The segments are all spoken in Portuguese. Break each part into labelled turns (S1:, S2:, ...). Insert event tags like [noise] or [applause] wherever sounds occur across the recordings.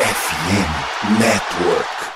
S1: FM Network.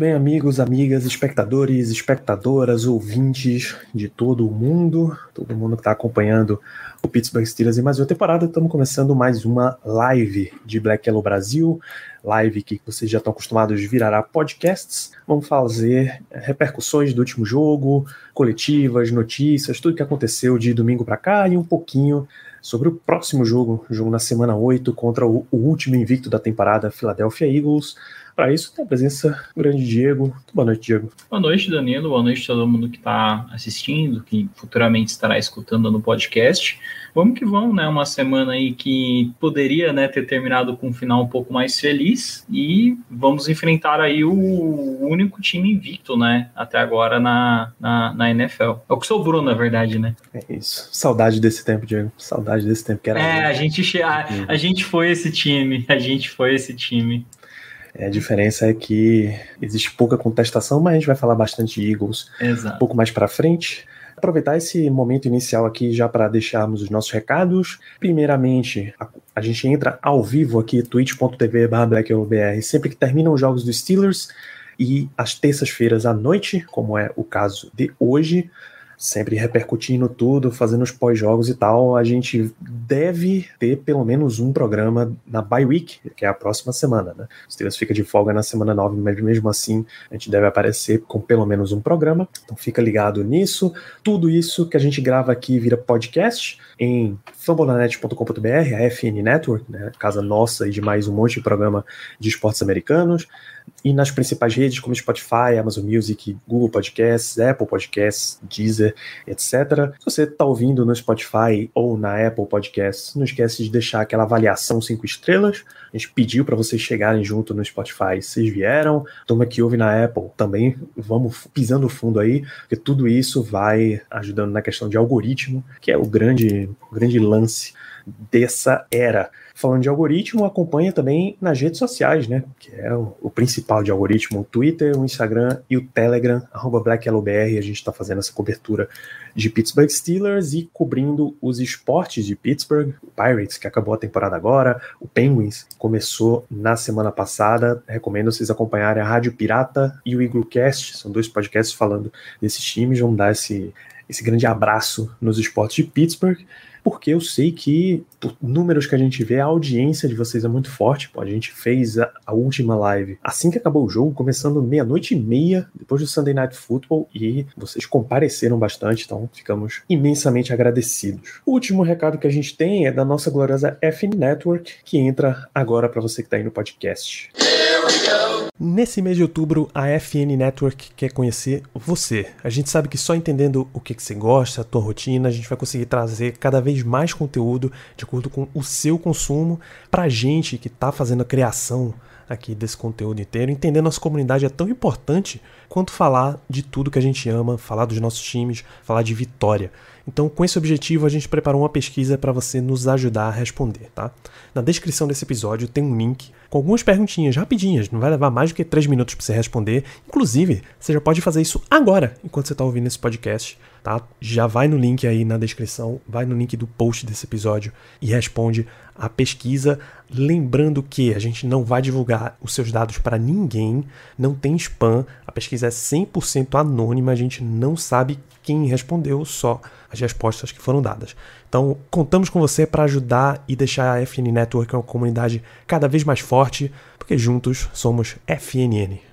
S2: Bem, amigos, amigas, espectadores, espectadoras, ouvintes de todo o mundo, todo mundo que está acompanhando o Pittsburgh Steelers em mais uma temporada. Estamos começando mais uma live de Black Yellow Brasil, live que vocês já estão acostumados virará podcasts. Vamos fazer eh, repercussões do último jogo, coletivas, notícias, tudo que aconteceu de domingo para cá e um pouquinho sobre o próximo jogo, jogo na semana 8 contra o último invicto da temporada, Philadelphia Eagles. Para isso, tem a presença do grande Diego. Boa noite, Diego.
S3: Boa noite, Danilo. Boa noite a todo mundo que está assistindo, que futuramente estará escutando no podcast. Vamos que vamos, né? Uma semana aí que poderia né, ter terminado com um final um pouco mais feliz e vamos enfrentar aí o único time invicto, né? Até agora na, na, na NFL. É o que sobrou, na verdade, né?
S2: É isso. Saudade desse tempo, Diego. Saudade desse tempo que era.
S3: É, a gente, a, a gente foi esse time. A gente foi esse time.
S2: É, a diferença é que existe pouca contestação, mas a gente vai falar bastante de Eagles um
S3: Exato.
S2: pouco mais para frente. Aproveitar esse momento inicial aqui já para deixarmos os nossos recados. Primeiramente, a, a gente entra ao vivo aqui, twitch.tv/blacklbr, sempre que terminam os jogos dos Steelers e às terças-feiras à noite, como é o caso de hoje, sempre repercutindo tudo, fazendo os pós-jogos e tal, a gente deve ter pelo menos um programa na bye week, que é a próxima semana, né? O Steelers fica de folga na semana 9, mas mesmo assim a gente deve aparecer com pelo menos um programa, então fica ligado nisso. Tudo isso que a gente grava aqui vira podcast em fambonanet.com.br, a FN Network, né? Casa nossa e de mais um monte de programa de esportes americanos e nas principais redes como Spotify, Amazon Music, Google Podcasts, Apple Podcasts, Deezer, etc. Se você está ouvindo no Spotify ou na Apple Podcasts, não esquece de deixar aquela avaliação cinco estrelas. A gente pediu para vocês chegarem junto no Spotify, vocês vieram. Toma que ouve na Apple também, vamos pisando fundo aí, porque tudo isso vai ajudando na questão de algoritmo, que é o grande, o grande lance dessa era. Falando de algoritmo, acompanha também nas redes sociais, né? Que é o, o principal de algoritmo, o Twitter, o Instagram e o Telegram, BlackYellowBR. A gente está fazendo essa cobertura de Pittsburgh Steelers e cobrindo os esportes de Pittsburgh, o Pirates, que acabou a temporada agora, o Penguins começou na semana passada. Recomendo vocês acompanharem a Rádio Pirata e o Eaglecast, são dois podcasts falando desses times. Vamos dar esse, esse grande abraço nos esportes de Pittsburgh porque eu sei que, por números que a gente vê, a audiência de vocês é muito forte. Pô, a gente fez a, a, última live assim que acabou o jogo, começando meia-noite e meia, depois do Sunday Night Football, e vocês compareceram bastante, então ficamos imensamente agradecidos. O último recado que a gente tem é da nossa gloriosa FN Network, que entra agora para você que está aí no podcast.
S4: Here we go.
S2: Nesse mês de outubro, a FN Network quer conhecer você. A gente sabe que só entendendo o que, você gosta, a tua rotina, a gente vai conseguir trazer cada vez mais conteúdo de acordo com o seu consumo pra gente que tá fazendo a criação aqui desse conteúdo inteiro. Entender nossa comunidade é tão importante quanto falar de tudo que a gente ama, falar dos nossos times, falar de vitória. Então, com esse objetivo, a gente preparou uma pesquisa para você nos ajudar a responder, tá? Na descrição desse episódio tem um link com algumas perguntinhas rapidinhas, não vai levar mais do que 3 minutos para você responder. Inclusive, você já pode fazer isso agora, enquanto você está ouvindo esse podcast, tá? Já vai no link aí na descrição, vai no link do post desse episódio e responde a pesquisa. Lembrando que a gente não vai divulgar os seus dados para ninguém, não tem spam, a pesquisa é 100% anônima, a gente não sabe quem respondeu, só as respostas que foram dadas. Então, contamos com você para ajudar e deixar a FN Network uma comunidade cada vez mais forte, porque juntos somos FNN.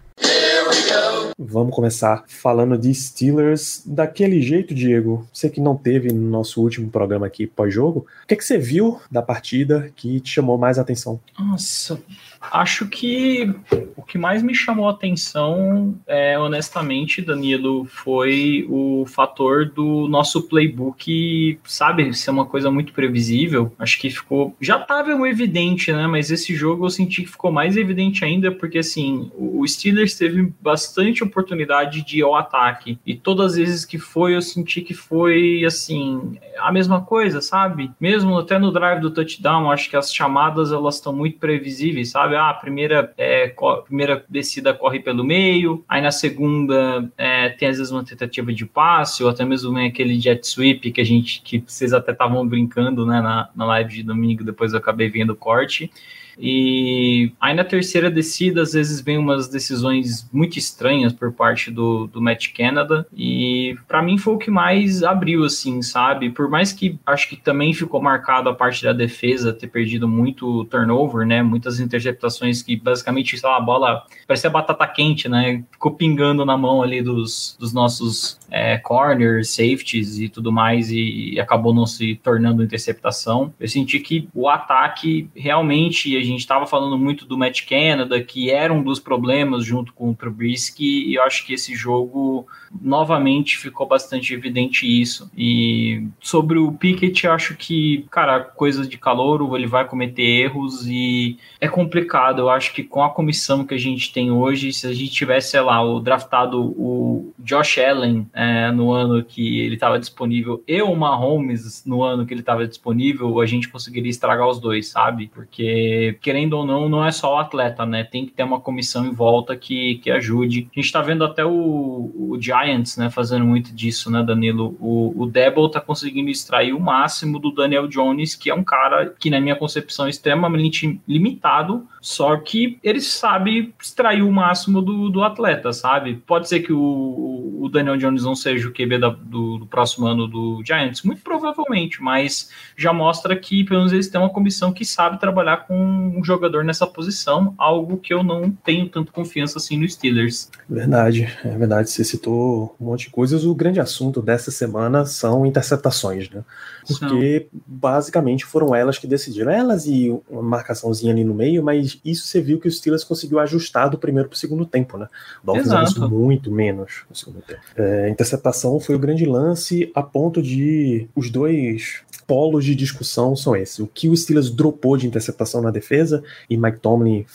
S2: Vamos começar falando de Steelers daquele jeito, Diego. Você que não teve no nosso último programa aqui pós-jogo, o que, é que você viu da partida que te chamou mais atenção?
S3: Nossa, Acho que o que mais me chamou a atenção, é, honestamente, Danilo, foi o fator do nosso playbook, sabe, ser uma coisa muito previsível. Acho que ficou. Já estava evidente, né? Mas esse jogo eu senti que ficou mais evidente ainda, porque assim, o Steelers teve bastante oportunidade de ir ao ataque. E todas as vezes que foi, eu senti que foi assim, a mesma coisa, sabe? Mesmo até no drive do touchdown, acho que as chamadas elas estão muito previsíveis, sabe? Ah, a primeira, é, primeira descida corre pelo meio, aí na segunda é, tem às vezes uma tentativa de passe, ou até mesmo vem aquele jet sweep que a gente, que vocês até estavam brincando, né, na, na live de domingo, depois eu acabei vendo o corte. E aí na terceira descida, às vezes vem umas decisões muito estranhas por parte do, do Matt Canada. E para mim foi o que mais abriu, assim, sabe? Por mais que acho que também ficou marcado a parte da defesa ter perdido muito turnover, né? Muitas interceptações que basicamente, sei lá, a bola parecia batata quente, né? Ficou pingando na mão ali dos, dos nossos é, corners, safeties e tudo mais, e, e acabou não se tornando interceptação. Eu senti que o ataque realmente gente estava falando muito do Matt Canada, que era um dos problemas junto com o Trubisky, e eu acho que esse jogo novamente ficou bastante evidente isso. E sobre o Pickett, acho que, cara, coisa de calor, ele vai cometer erros e é complicado. Eu acho que com a comissão que a gente tem hoje, se a gente tivesse, sei lá, o draftado o Josh Allen é, no ano que ele estava disponível e o Mahomes no ano que ele estava disponível, a gente conseguiria estragar os dois, sabe? Porque, querendo ou não, não é só o atleta, né? Tem que ter uma comissão em volta que, que ajude. A gente está vendo até o, o Giants, né, fazendo muito disso, né, Danilo? O, o Debo tá conseguindo extrair o máximo do Daniel Jones, que é um cara que, na minha concepção, é extremamente limitado, só que ele sabe extrair o máximo do, do atleta, sabe? Pode ser que o, o Daniel Jones não seja o QB da, do, do, próximo ano do Giants, muito provavelmente, mas já mostra que, pelo menos, eles têm uma comissão que sabe trabalhar com um jogador nessa posição, algo que eu não tenho tanto confiança assim no Steelers.
S2: Verdade, é verdade. Você citou um monte de coisas. O grande assunto dessa semana são interceptações, né? Porque são. basicamente foram elas que decidiram. Elas e uma marcaçãozinha ali no meio, mas isso você viu que o Steelers conseguiu ajustar do primeiro para o segundo tempo, né? O Dolphins avançou muito menos no segundo tempo. É, interceptação foi o grande lance a ponto de os dois polos de discussão são esses. O que o Steelers dropou de interceptação na defesa e Mike Tomlin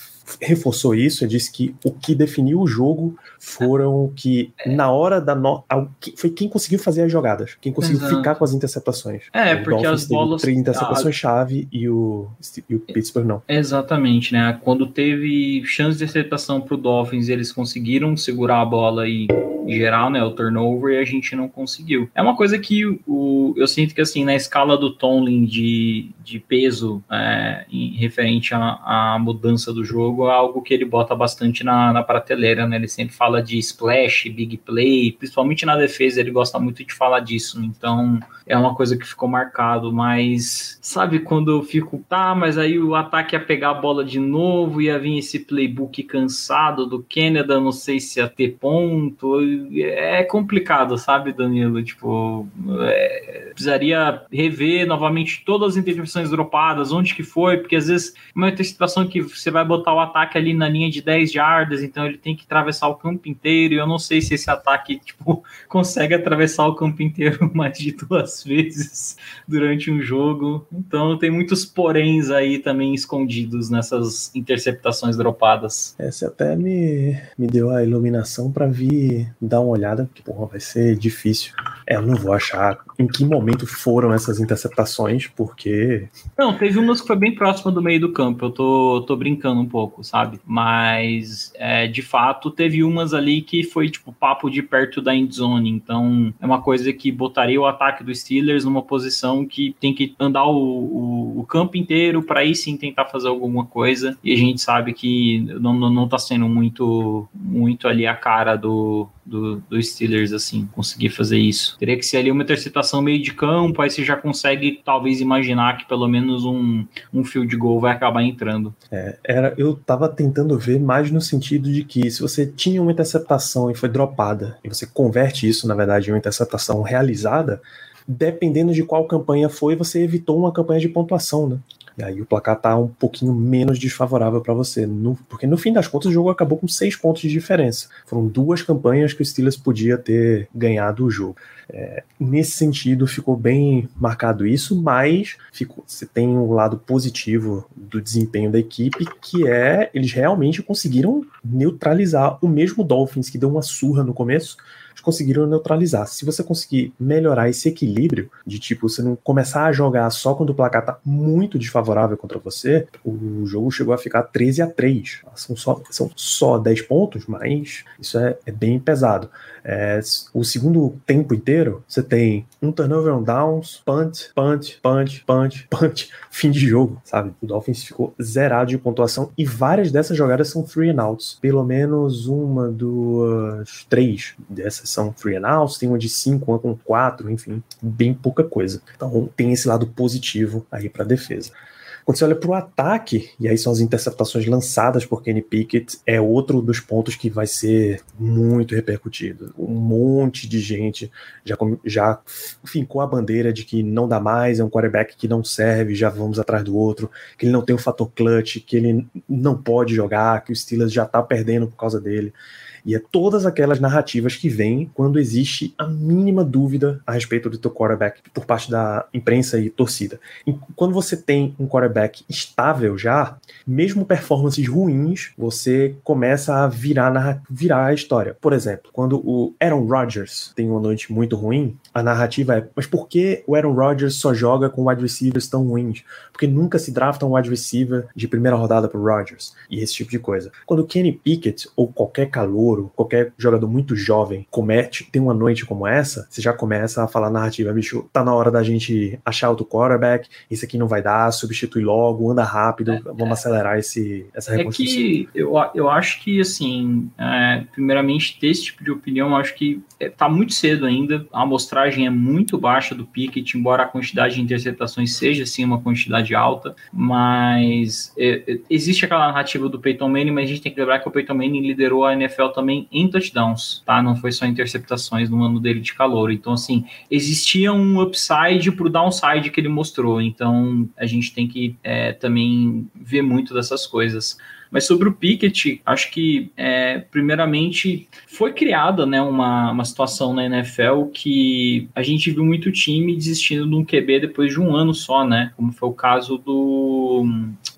S2: reforçou isso, ele disse que o que definiu o jogo foram que é. na hora da no... foi quem conseguiu fazer as jogadas, quem conseguiu Exato. ficar com as interceptações.
S3: É, o porque Dolphins as bolas
S2: três interceptações chave e o e o Pittsburgh não.
S3: Exatamente, né? Quando teve chance de interceptação pro Dolphins, eles conseguiram segurar a bola e geral, né, o turnover e a gente não conseguiu. É uma coisa que o eu sinto que assim, na escala do Tomlin de, de peso é, em referente à, à mudança do jogo jogo é algo que ele bota bastante na, na prateleira, né? Ele sempre fala de splash, big play, principalmente na defesa, ele gosta muito de falar disso. Então, é uma coisa que ficou marcado, mas sabe quando eu fico, tá, mas aí o ataque ia pegar a bola de novo, ia vir esse playbook cansado do Canada, não sei se ia ter ponto. É complicado, sabe, Danilo? Tipo, é, precisaria rever novamente todas as intervenções dropadas, onde que foi, porque às vezes uma antecipação que você vai botar o ataque ali na linha de 10 jardas, então ele tem que atravessar o campo inteiro, e eu não sei se esse ataque, [laughs] tipo, consegue atravessar o campo inteiro [laughs] mais de duas vezes durante um jogo. Então tem muitos poréns aí também escondidos nessas interceptações dropadas.
S2: Essa até me, me deu a iluminação para vir dar uma olhada, porque porra, vai ser difícil. É, eu não vou achar em que momento foram essas interceptações, porque.
S3: Não, teve umas que foi bem próxima do meio do campo, eu tô, tô brincando um pouco, sabe? Mas, é, de fato, teve umas ali que foi, tipo, papo de perto da endzone, então é uma coisa que botaria o ataque do Steelers numa posição que tem que andar o, o, o campo inteiro para aí sim tentar fazer alguma coisa. E a gente sabe que não, não, não tá sendo muito, muito ali a cara do, do, do Steelers, assim, conseguir fazer isso. Teria que ser ali uma interceptação meio de campo, aí você já consegue talvez imaginar que pelo menos um, um field goal vai acabar entrando.
S2: É, era, eu tava tentando ver mais no sentido de que se você tinha uma interceptação e foi dropada, e você converte isso, na verdade, em uma interceptação realizada, dependendo de qual campanha foi, você evitou uma campanha de pontuação, né? E aí o placar tá um pouquinho menos desfavorável para você. No, porque no fim das contas o jogo acabou com seis pontos de diferença. Foram duas campanhas que o Steelers podia ter ganhado o jogo. É, nesse sentido, ficou bem marcado isso, mas ficou, você tem um lado positivo do desempenho da equipe, que é eles realmente conseguiram neutralizar o mesmo Dolphins que deu uma surra no começo conseguiram neutralizar. Se você conseguir melhorar esse equilíbrio, de tipo, você não começar a jogar só quando o placar tá muito desfavorável contra você, o jogo chegou a ficar 13 a 3. São só, são só 10 pontos, mas isso é, é bem pesado. É, o segundo tempo inteiro, você tem um turnover on downs, punt, punt, punt, punt, punch, [laughs] fim de jogo, sabe? O Dolphins ficou zerado de pontuação e várias dessas jogadas são three and outs. Pelo menos uma, duas, três dessas são three and outs, tem uma de cinco, uma com quatro, enfim, bem pouca coisa. Então tem esse lado positivo aí para defesa. Quando você olha para o ataque, e aí são as interceptações lançadas por Kenny Pickett, é outro dos pontos que vai ser muito repercutido. Um monte de gente já, já fincou a bandeira de que não dá mais, é um quarterback que não serve, já vamos atrás do outro, que ele não tem o fator clutch, que ele não pode jogar, que o Steelers já está perdendo por causa dele. E é todas aquelas narrativas que vêm quando existe a mínima dúvida a respeito do teu quarterback por parte da imprensa e torcida. E quando você tem um quarterback estável já, mesmo performances ruins, você começa a virar, virar a história. Por exemplo, quando o Aaron Rodgers tem uma noite muito ruim, a narrativa é: mas por que o Aaron Rodgers só joga com wide receivers tão ruins? Porque nunca se drafta um wide receiver de primeira rodada pro Rodgers e esse tipo de coisa. Quando o Kenny Pickett ou qualquer calouro, qualquer jogador muito jovem comete, tem uma noite como essa, você já começa a falar narrativa, bicho, tá na hora da gente achar outro quarterback, isso aqui não vai dar, substitui logo, anda rápido, é, vamos é, acelerar esse, essa reconstrução.
S3: É que eu, eu acho que, assim, é, primeiramente, ter esse tipo de opinião, eu acho que é, tá muito cedo ainda, a amostragem é muito baixa do Pickett, embora a quantidade de interceptações seja, sim, uma quantidade alta, mas é, é, existe aquela narrativa do Peyton Manning, mas a gente tem que lembrar que o Peyton Manning liderou a NFL também em touchdowns, tá? Não foi só interceptações no ano dele de calor. Então, assim, existia um upside pro downside que ele mostrou. Então, a gente tem que é, também ver muito dessas coisas. Mas sobre o Pickett, acho que, é, primeiramente, foi criada né, uma, uma situação na NFL que a gente viu muito time desistindo de um QB depois de um ano só, né? Como foi o caso do,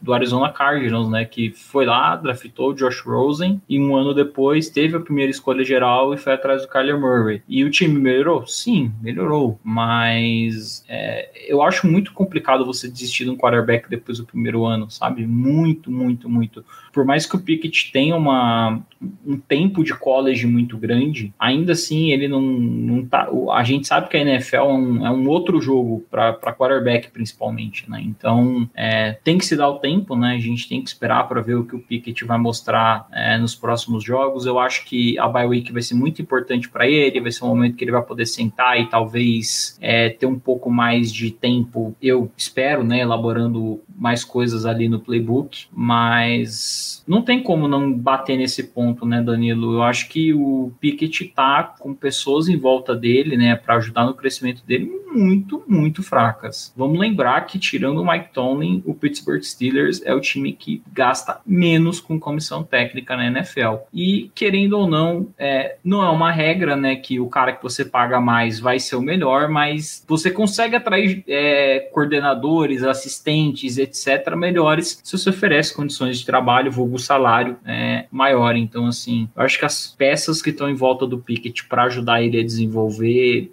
S3: do Arizona Cardinals, né? Que foi lá, draftou o Josh Rosen e um ano depois teve a primeira escolha geral e foi atrás do Kyler Murray. E o time melhorou? Sim, melhorou. Mas é, eu acho muito complicado você desistir de um quarterback depois do primeiro ano, sabe? Muito, muito, muito por mais que o Pickett tenha uma, um tempo de college muito grande, ainda assim ele não, não tá. A gente sabe que a NFL é um, é um outro jogo para quarterback, principalmente, né? Então é, tem que se dar o tempo, né? A gente tem que esperar para ver o que o Pickett vai mostrar é, nos próximos jogos. Eu acho que a bye week vai ser muito importante para ele, vai ser um momento que ele vai poder sentar e talvez é, ter um pouco mais de tempo, eu espero, né? Elaborando mais coisas ali no playbook, mas não tem como não bater nesse ponto, né, Danilo? Eu acho que o Pickett tá com pessoas em volta dele, né, para ajudar no crescimento dele muito, muito fracas. Vamos lembrar que tirando o Mike Tomlin, o Pittsburgh Steelers é o time que gasta menos com comissão técnica na NFL. E querendo ou não, é, não é uma regra, né, que o cara que você paga mais vai ser o melhor, mas você consegue atrair é, coordenadores, assistentes, etc, melhores se você oferece condições de trabalho vulgo salário é, maior. Então, assim, eu acho que as peças que estão em volta do Pickett para ajudar ele a desenvolver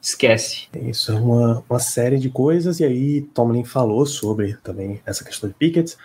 S3: esquece.
S2: Isso é uma, uma série de coisas, e aí Tomlin falou sobre também essa questão de Pickett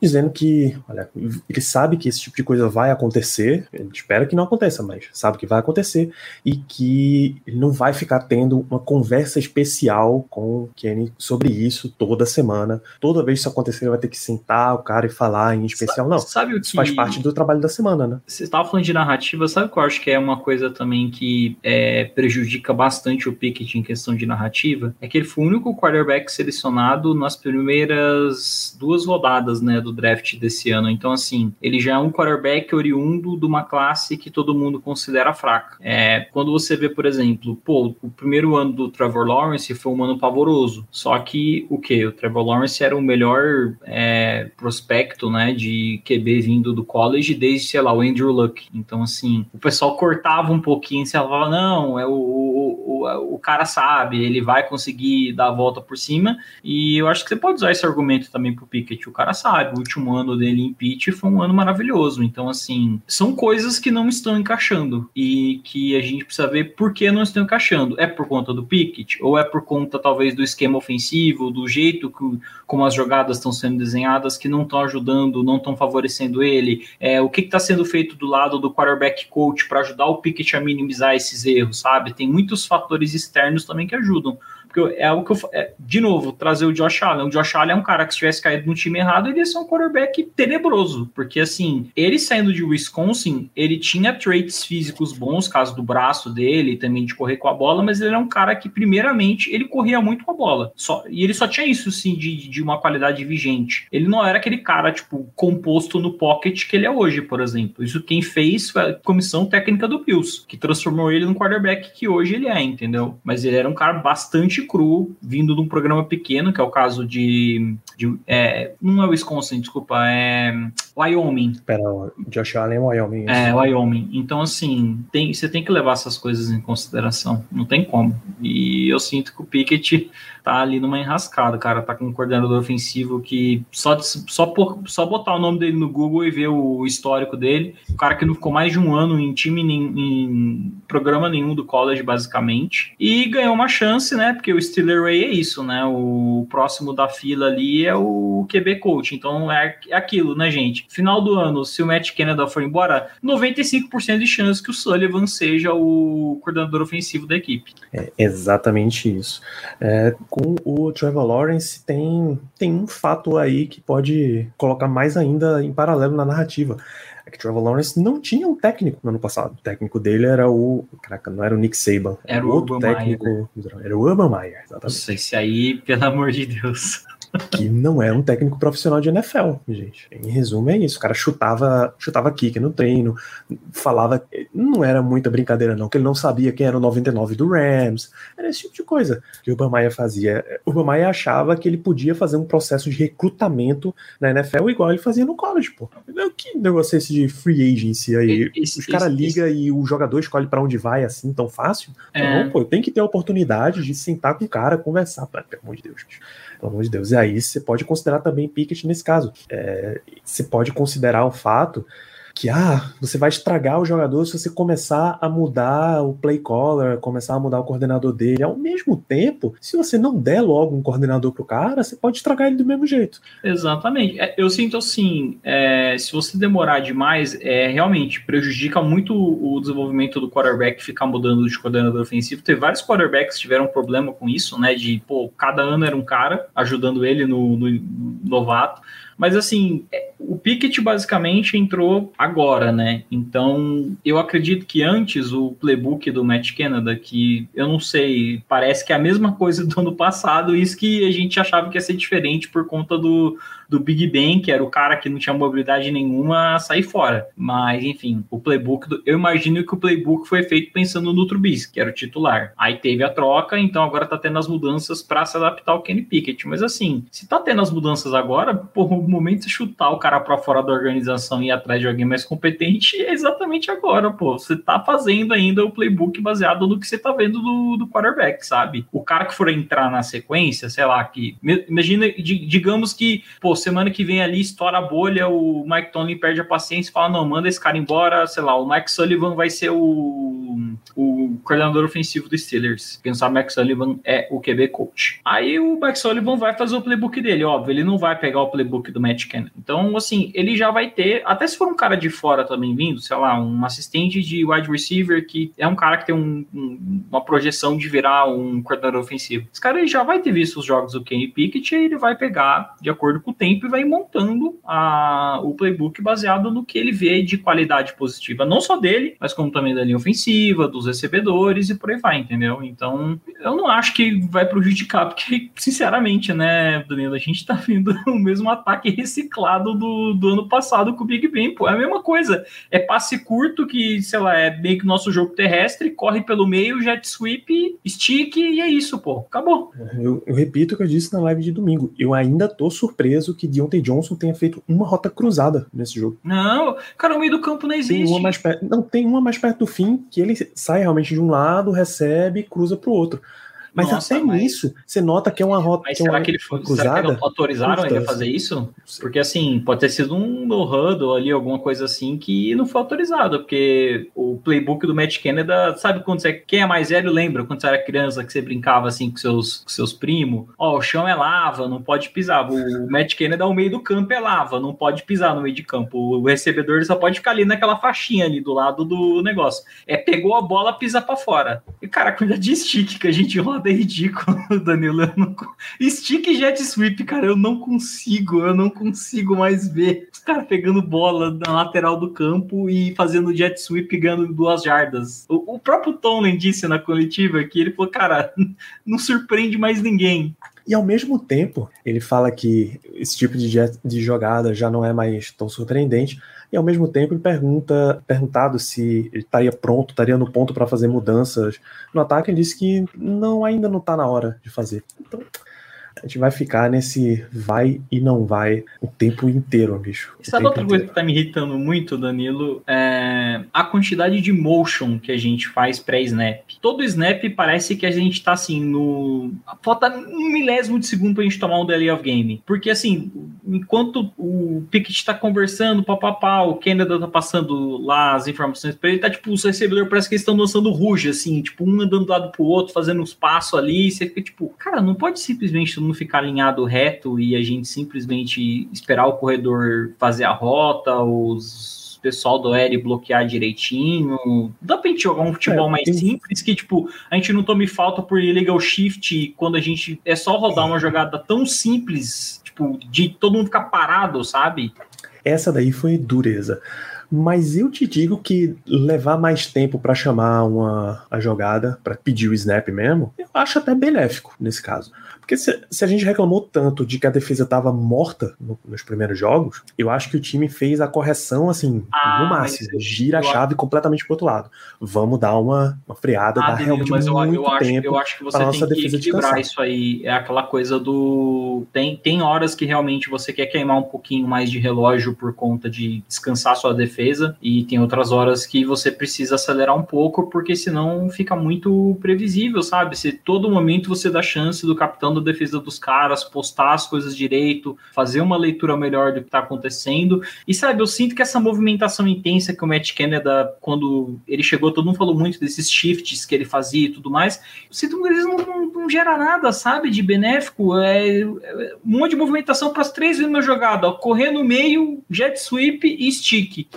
S2: dizendo que, olha, ele sabe que esse tipo de coisa vai acontecer, ele espera que não aconteça, mas sabe que vai acontecer, e que ele não vai ficar tendo uma conversa especial com o Kenny sobre isso toda semana. Toda vez que isso acontecer, ele vai ter que sentar o cara e falar em especial. Não,
S3: sabe o que...
S2: isso faz parte do trabalho da semana, né?
S3: Você estava falando de narrativa, sabe o que eu acho que é uma coisa também que é, prejudica bastante o Pickett em questão de narrativa? É que ele foi o único quarterback selecionado nas primeiras duas rodadas, né, do do draft desse ano. Então, assim, ele já é um quarterback oriundo de uma classe que todo mundo considera fraca. É, quando você vê, por exemplo, pô, o primeiro ano do Trevor Lawrence foi um ano pavoroso. Só que o que? O Trevor Lawrence era o melhor é, prospecto, né, de QB vindo do college desde, sei lá, o Andrew Luck. Então, assim, o pessoal cortava um pouquinho, você falava, não, é o, o, o, o cara sabe, ele vai conseguir dar a volta por cima. E eu acho que você pode usar esse argumento também pro Pickett. O cara sabe, o último ano dele em Pitt foi um ano maravilhoso. Então, assim, são coisas que não estão encaixando e que a gente precisa ver por que não estão encaixando. É por conta do Pickett? Ou é por conta, talvez, do esquema ofensivo, do jeito que, como as jogadas estão sendo desenhadas, que não estão ajudando, não estão favorecendo ele? É, o que está sendo feito do lado do quarterback coach para ajudar o Pickett a minimizar esses erros, sabe? Tem muitos fatores externos também que ajudam. Porque é algo que eu. É, de novo, trazer o Josh Allen. O Josh Allen é um cara que, se tivesse caído no time errado, ele ia ser um quarterback tenebroso. Porque, assim, ele saindo de Wisconsin, ele tinha traits físicos bons, caso do braço dele, também de correr com a bola, mas ele era um cara que, primeiramente, ele corria muito com a bola. Só, e ele só tinha isso, sim, de, de uma qualidade vigente. Ele não era aquele cara, tipo, composto no pocket que ele é hoje, por exemplo. Isso quem fez foi a comissão técnica do Bills, que transformou ele num quarterback que hoje ele é, entendeu? Mas ele era um cara bastante cru, vindo de um programa pequeno, que é o caso de. de é, não é Wisconsin, desculpa, é Wyoming.
S2: Pera, Josh Allen é Wyoming.
S3: Isso. É, Wyoming. Então, assim, tem, você tem que levar essas coisas em consideração. Não tem como. E eu sinto que o Pickett tá ali numa enrascada, cara. Tá com um coordenador ofensivo que só, só, por, só botar o nome dele no Google e ver o histórico dele. O cara que não ficou mais de um ano em time, em, em programa nenhum do college, basicamente. E ganhou uma chance, né? Porque o Steeler Ray é isso, né? O próximo da fila ali é o QB coach. Então é, é aquilo, né, gente? Final do ano, se o Matt Canada for embora, 95% de chance que o Sullivan seja o coordenador ofensivo da equipe.
S2: É exatamente isso. É, com o Trevor Lawrence tem, tem um fato aí que pode colocar mais ainda em paralelo na narrativa. É que Trevor Lawrence não tinha um técnico no ano passado. O técnico dele era o. Caraca, não era o Nick Saban.
S3: Era, era o outro Urban técnico. Meyer.
S2: Era o Urban Meyer,
S3: exatamente. Nossa, esse aí, pelo amor de Deus
S2: que não é um técnico profissional de NFL, gente. Em resumo, é isso. O cara chutava, chutava kick no treino, falava. Não era muita brincadeira, não, que ele não sabia quem era o 99 do Rams. Era esse tipo de coisa que o Obamaia fazia. O Obamaia achava que ele podia fazer um processo de recrutamento na NFL igual ele fazia no college, pô. Que negócio é esse de free agency aí? Esse, Os caras ligam e o jogador escolhe para onde vai assim tão fácil? É. Não, pô, tenho que ter a oportunidade de sentar com o cara, conversar. Pelo amor de Deus, gente pelo amor de Deus. E aí você pode considerar também Pickett nesse caso. É, você pode considerar o fato que ah, você vai estragar o jogador se você começar a mudar o play caller, começar a mudar o coordenador dele. Ao mesmo tempo, se você não der logo um coordenador pro cara, você pode estragar ele do mesmo jeito.
S3: Exatamente. É, eu sinto assim, é, se você demorar demais, é, realmente prejudica muito o desenvolvimento do quarterback ficar mudando de coordenador ofensivo. Tem vários quarterbacks que tiveram problema com isso, né? De, pô, cada ano era um cara ajudando ele no, no novato. Mas assim, é, o Pickett basicamente entrou agora, né? Então, eu acredito que antes o playbook do Matt Canada, que eu não sei, parece que é a mesma coisa do ano passado, isso que a gente achava que ia ser diferente por conta do, do Big Ben, que era o cara que não tinha mobilidade nenhuma, a sair fora. Mas, enfim, o playbook, do, eu imagino que o playbook foi feito pensando no Trubisky, que era o titular. Aí teve a troca, então agora tá tendo as mudanças para se adaptar ao Kenny Pickett. Mas assim, se tá tendo as mudanças agora, por o momento de chutar o cara para fora da organização e ir atrás de alguém mais competente é exatamente agora, pô. Você tá fazendo ainda o playbook baseado no que você tá vendo do, do quarterback, sabe? O cara que for entrar na sequência, sei lá, que. Imagina, digamos que, pô, semana que vem ali estoura a bolha, o Mike Tomlin perde a paciência e fala: não, manda esse cara embora, sei lá, o Mike Sullivan vai ser o, o coordenador ofensivo dos Steelers. Sabe, Mike Sullivan é o QB coach. Aí o Mike Sullivan vai fazer o playbook dele, óbvio, ele não vai pegar o playbook do Matt Cannon. Então, assim, ele já vai ter, até se for um cara de fora também vindo, sei lá, um assistente de wide receiver que é um cara que tem um, um, uma projeção de virar um coordenador ofensivo. Esse cara já vai ter visto os jogos do Kenny Pickett e ele vai pegar de acordo com o tempo vai montando a, o playbook baseado no que ele vê de qualidade positiva, não só dele, mas como também da linha ofensiva ofensiva, dos recebedores e por aí vai, entendeu? Então, eu não acho que vai prejudicar, porque, [laughs] sinceramente, né, Danilo, a gente tá vendo [laughs] o mesmo ataque reciclado do, do ano passado com o Big Ben, pô, é a mesma coisa. É passe curto que, sei lá, é meio que nosso jogo terrestre, corre pelo meio, jet sweep, stick e é isso, pô, acabou.
S2: Eu, eu repito o que eu disse na live de domingo, eu ainda tô surpreso que Deontay Johnson tenha feito uma rota cruzada nesse jogo.
S3: Não, cara, o meio do campo não existe.
S2: Tem uma mais perto, não, tem uma mais perto do fim que ele sai realmente de um lado, recebe e cruza pro outro. Mas Nossa, até mas... nisso, você nota que é uma rota.
S3: Mas
S2: que
S3: será
S2: é
S3: que ele foi? Será que autorizaram ele a fazer isso? Porque assim, pode ter sido um no HUD ou ali, alguma coisa assim, que não foi autorizado, porque o playbook do Matt Canada, sabe quando você. Quem é mais velho lembra quando você era criança que você brincava assim com seus, com seus primos? Ó, oh, o chão é lava, não pode pisar. O Matt Canada, o meio do campo é lava, não pode pisar no meio de campo. O recebedor só pode ficar ali naquela faixinha ali do lado do negócio. É pegou a bola, pisa para fora. E cara, cuida de stick que a gente roda é ridículo, [laughs] Danilo. Eu não... Stick jet sweep, cara, eu não consigo, eu não consigo mais ver os caras pegando bola na lateral do campo e fazendo jet sweep ganhando duas jardas. O, o próprio Tomlin disse na coletiva que ele falou, cara, [laughs] não surpreende mais ninguém.
S2: E ao mesmo tempo, ele fala que esse tipo de, jet, de jogada já não é mais tão surpreendente, e ao mesmo tempo ele pergunta, perguntado se ele estaria pronto, estaria no ponto para fazer mudanças no ataque, ele disse que não, ainda não está na hora de fazer. Então, a gente vai ficar nesse vai e não vai o tempo inteiro, bicho.
S3: Sabe outra coisa que tá me irritando muito, Danilo? É a quantidade de motion que a gente faz pré-snap. Todo snap parece que a gente tá assim no. Falta um milésimo de segundo pra gente tomar um delay of game. Porque assim, enquanto o Pickett tá conversando, papapá, o Canada tá passando lá as informações pra ele, tá tipo, os recebedores parece que eles estão dançando ruge, assim, tipo, um andando do lado pro outro, fazendo uns passos ali. E você fica tipo, cara, não pode simplesmente todo mundo ficar alinhado reto e a gente simplesmente esperar o corredor fazer a rota, os pessoal do L bloquear direitinho. Dá pra gente jogar um futebol é, mais tem... simples que, tipo, a gente não tome falta por illegal shift quando a gente é só rodar uma jogada tão simples, tipo, de todo mundo ficar parado, sabe?
S2: Essa daí foi dureza. Mas eu te digo que levar mais tempo para chamar uma a jogada, para pedir o snap mesmo, eu acho até benéfico nesse caso. Porque se, se, a gente reclamou tanto de que a defesa estava morta no, nos primeiros jogos, eu acho que o time fez a correção assim, ah, no máximo. Gira a chave completamente pro outro lado. Vamos dar uma, uma freada, ah, dar realmente mas muito eu, eu acho, tempo
S3: eu acho que você tem nossa que defesa equilibrar isso aí. É aquela coisa do. Tem, tem horas que realmente você quer queimar um pouquinho mais de relógio por conta de descansar sua defesa, e tem outras horas que você precisa acelerar um pouco, porque senão fica muito previsível, sabe? Se todo momento você dá chance do capitão defesa dos caras, postar as coisas direito, fazer uma leitura melhor do que está acontecendo. E sabe, eu sinto que essa movimentação intensa que o Matt Canada, quando ele chegou, todo mundo falou muito desses shifts que ele fazia e tudo mais. Eu sinto que eles não, não, não gera nada, sabe, de benéfico. É, é um monte de movimentação para as três vezes na jogada: ó, correr no meio, jet sweep e stick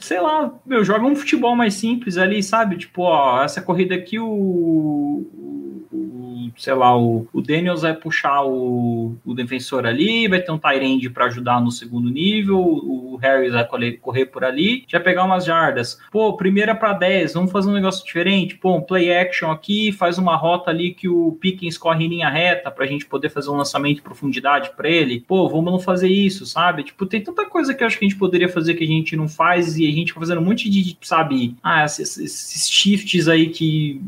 S3: sei lá, meu, joga um futebol mais simples ali, sabe? Tipo, ó, essa corrida aqui, o, sei lá, o, o Daniels vai puxar o, o defensor ali, vai ter um Tyrande para ajudar no segundo nível, o Harris vai correr, por ali, já pegar umas jardas. Pô, primeira para 10, vamos fazer um negócio diferente. Pô, um play action aqui, faz uma rota ali que o Pickens corre em linha reta pra gente poder fazer um lançamento em profundidade para ele. Pô, vamos não fazer isso, sabe? Tipo, tem tanta coisa que eu acho que a gente poderia fazer que a gente não faz e a gente fica fazendo um monte de, sabe, ah, esses, esses shifts aí que,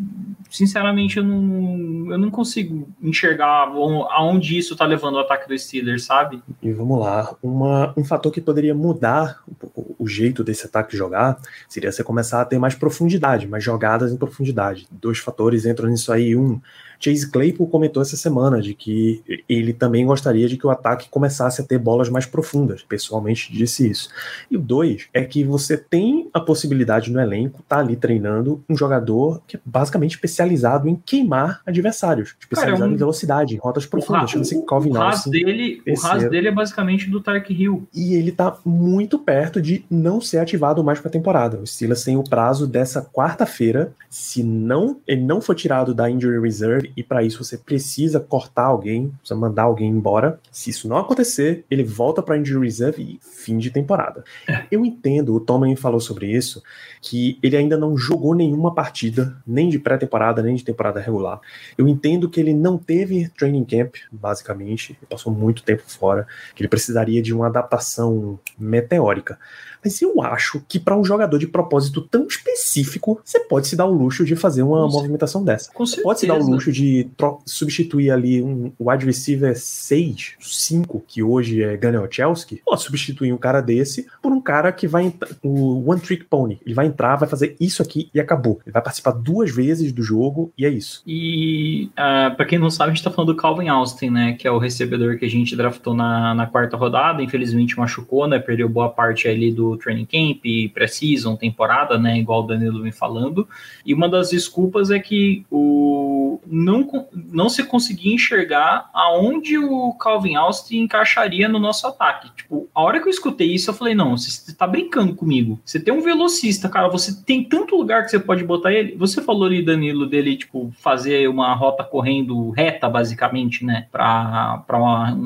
S3: sinceramente, eu não, eu não consigo enxergar aonde isso tá levando o ataque do Steelers, sabe?
S2: E vamos lá, Uma, um fator que poderia mudar o, o jeito desse ataque jogar seria você começar a ter mais profundidade, mais jogadas em profundidade. Dois fatores entram nisso aí. Um, Chase Claypool comentou essa semana de que ele também gostaria de que o ataque começasse a ter bolas mais profundas. Pessoalmente disse isso. E o dois é que você tem a possibilidade no elenco tá ali treinando um jogador que é basicamente especializado em queimar adversários, especializado Cara, um... em velocidade, em rotas profundas.
S3: O, o, Calvin o ras dele, o ras dele é basicamente do Tark Hill.
S2: E ele tá muito perto de não ser ativado mais para temporada. O Steelers tem o prazo dessa quarta-feira. Se não ele não for tirado da injury reserve e para isso você precisa cortar alguém, precisa mandar alguém embora. Se isso não acontecer, ele volta para injury reserve e fim de temporada. É. Eu entendo, o Tomlin falou sobre isso, que ele ainda não jogou nenhuma partida, nem de pré-temporada, nem de temporada regular. Eu entendo que ele não teve training camp, basicamente, passou muito tempo fora, que ele precisaria de uma adaptação meteórica. Mas eu acho que para um jogador de propósito tão específico, você pode se dar o luxo de fazer uma Com movimentação dessa. Com você pode se dar o luxo de substituir ali um wide receiver 6, 5, que hoje é Gunnar Chelsky, pode substituir um cara desse por um cara que vai o One Trick Pony. Ele vai entrar, vai fazer isso aqui e acabou. Ele vai participar duas vezes do jogo e é isso.
S3: E uh, ah, para quem não sabe, a gente tá falando do Calvin Austin, né? Que é o recebedor que a gente draftou na, na quarta rodada. Infelizmente machucou, né? Perdeu boa parte ali do training camp, pré-season, temporada, né? Igual o Danilo vem falando. E uma das desculpas é que o não, não se conseguia enxergar aonde o Calvin Austin encaixaria no nosso ataque. Tipo, a hora que eu escutei isso, eu falei, não, você tá brincando comigo. Você tem um velocista, cara, você tem tanto lugar que você pode botar ele. Você falou ali, Danilo, dele, tipo, fazer uma rota correndo reta, basicamente, né? Pra, pra uma,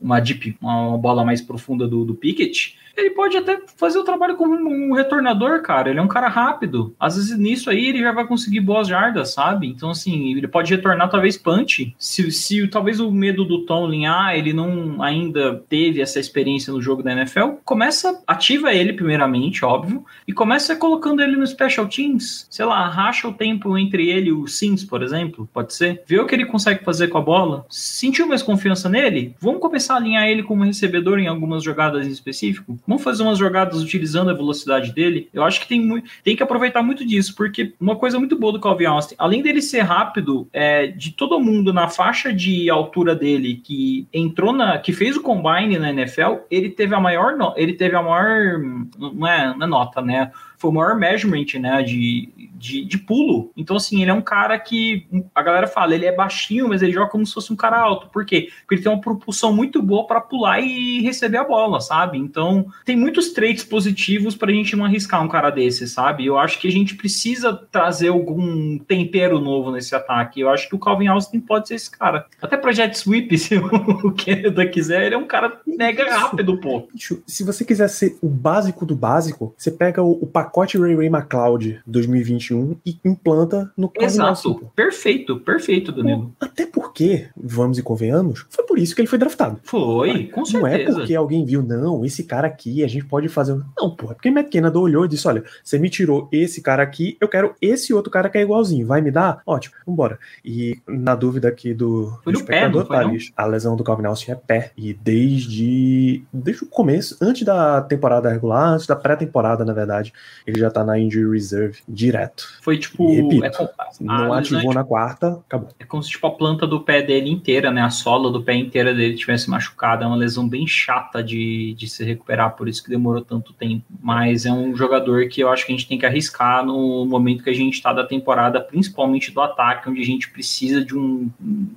S3: uma deep, uma bola mais profunda do, do Pickett ele pode até fazer o trabalho como um retornador, cara. Ele é um cara rápido. Às vezes nisso aí ele já vai conseguir boas jardas, sabe? Então, assim, ele pode retornar talvez punch. Se, se talvez o medo do Tomlin, ah, ele não ainda teve essa experiência no jogo da NFL, começa, ativa ele primeiramente, óbvio, e começa colocando ele no special teams. Sei lá, racha o tempo entre ele e o Sims, por exemplo, pode ser. Vê o que ele consegue fazer com a bola. Sentiu mais confiança nele? Vamos começar a alinhar ele como recebedor em algumas jogadas em específico? Vamos fazer umas jogadas utilizando a velocidade dele. Eu acho que tem, tem que aproveitar muito disso, porque uma coisa muito boa do Calvin Austin, além dele ser rápido, é, de todo mundo na faixa de altura dele que entrou na, que fez o combine na NFL, ele teve a maior, ele teve a maior, não é, não é nota, né? Foi o maior measurement, né, de, de, de, pulo. Então, assim, ele é um cara que a galera fala, ele é baixinho, mas ele joga como se fosse um cara alto. Por quê? Porque ele tem uma propulsão muito boa para pular e receber a bola, sabe? Então, tem muitos traits positivos para a gente não arriscar um cara desse, sabe? Eu acho que a gente precisa trazer algum tempero novo nesse ataque. Eu acho que o Calvin Austin pode ser esse cara. Até para jet sweep, [laughs] se o Canada quiser, ele é um cara mega rápido, pô.
S2: Se você quiser ser o básico do básico, você pega o, o pacote Ray Ray McLeod 2021 e implanta no
S3: Exato. Austin. Perfeito, perfeito, Danilo.
S2: Até porque, vamos e convenhamos, foi por isso que ele foi draftado.
S3: Foi, com certeza.
S2: Não é porque alguém viu, não, esse cara aqui a gente pode fazer. Não, porra, é porque Matt Canada olhou e disse: olha, você me tirou esse cara aqui, eu quero esse outro cara que é igualzinho. Vai me dar? Ótimo, vambora. E na dúvida aqui do,
S3: do espectador, pé, Paris,
S2: a lesão do Calvin Austin é pé. E desde, desde o começo, antes da temporada regular, antes da pré-temporada, na verdade, ele já tá na injury reserve direto.
S3: Foi tipo. E, repito, é
S2: com, não ativou tipo, na quarta, acabou.
S3: É como se tipo, a planta do pé dele inteira, né? A sola do pé inteira dele tivesse machucado. É uma lesão bem chata de, de se recuperar, por isso que demorou tanto tempo. Mas é um jogador que eu acho que a gente tem que arriscar no momento que a gente está da temporada, principalmente do ataque, onde a gente precisa de um,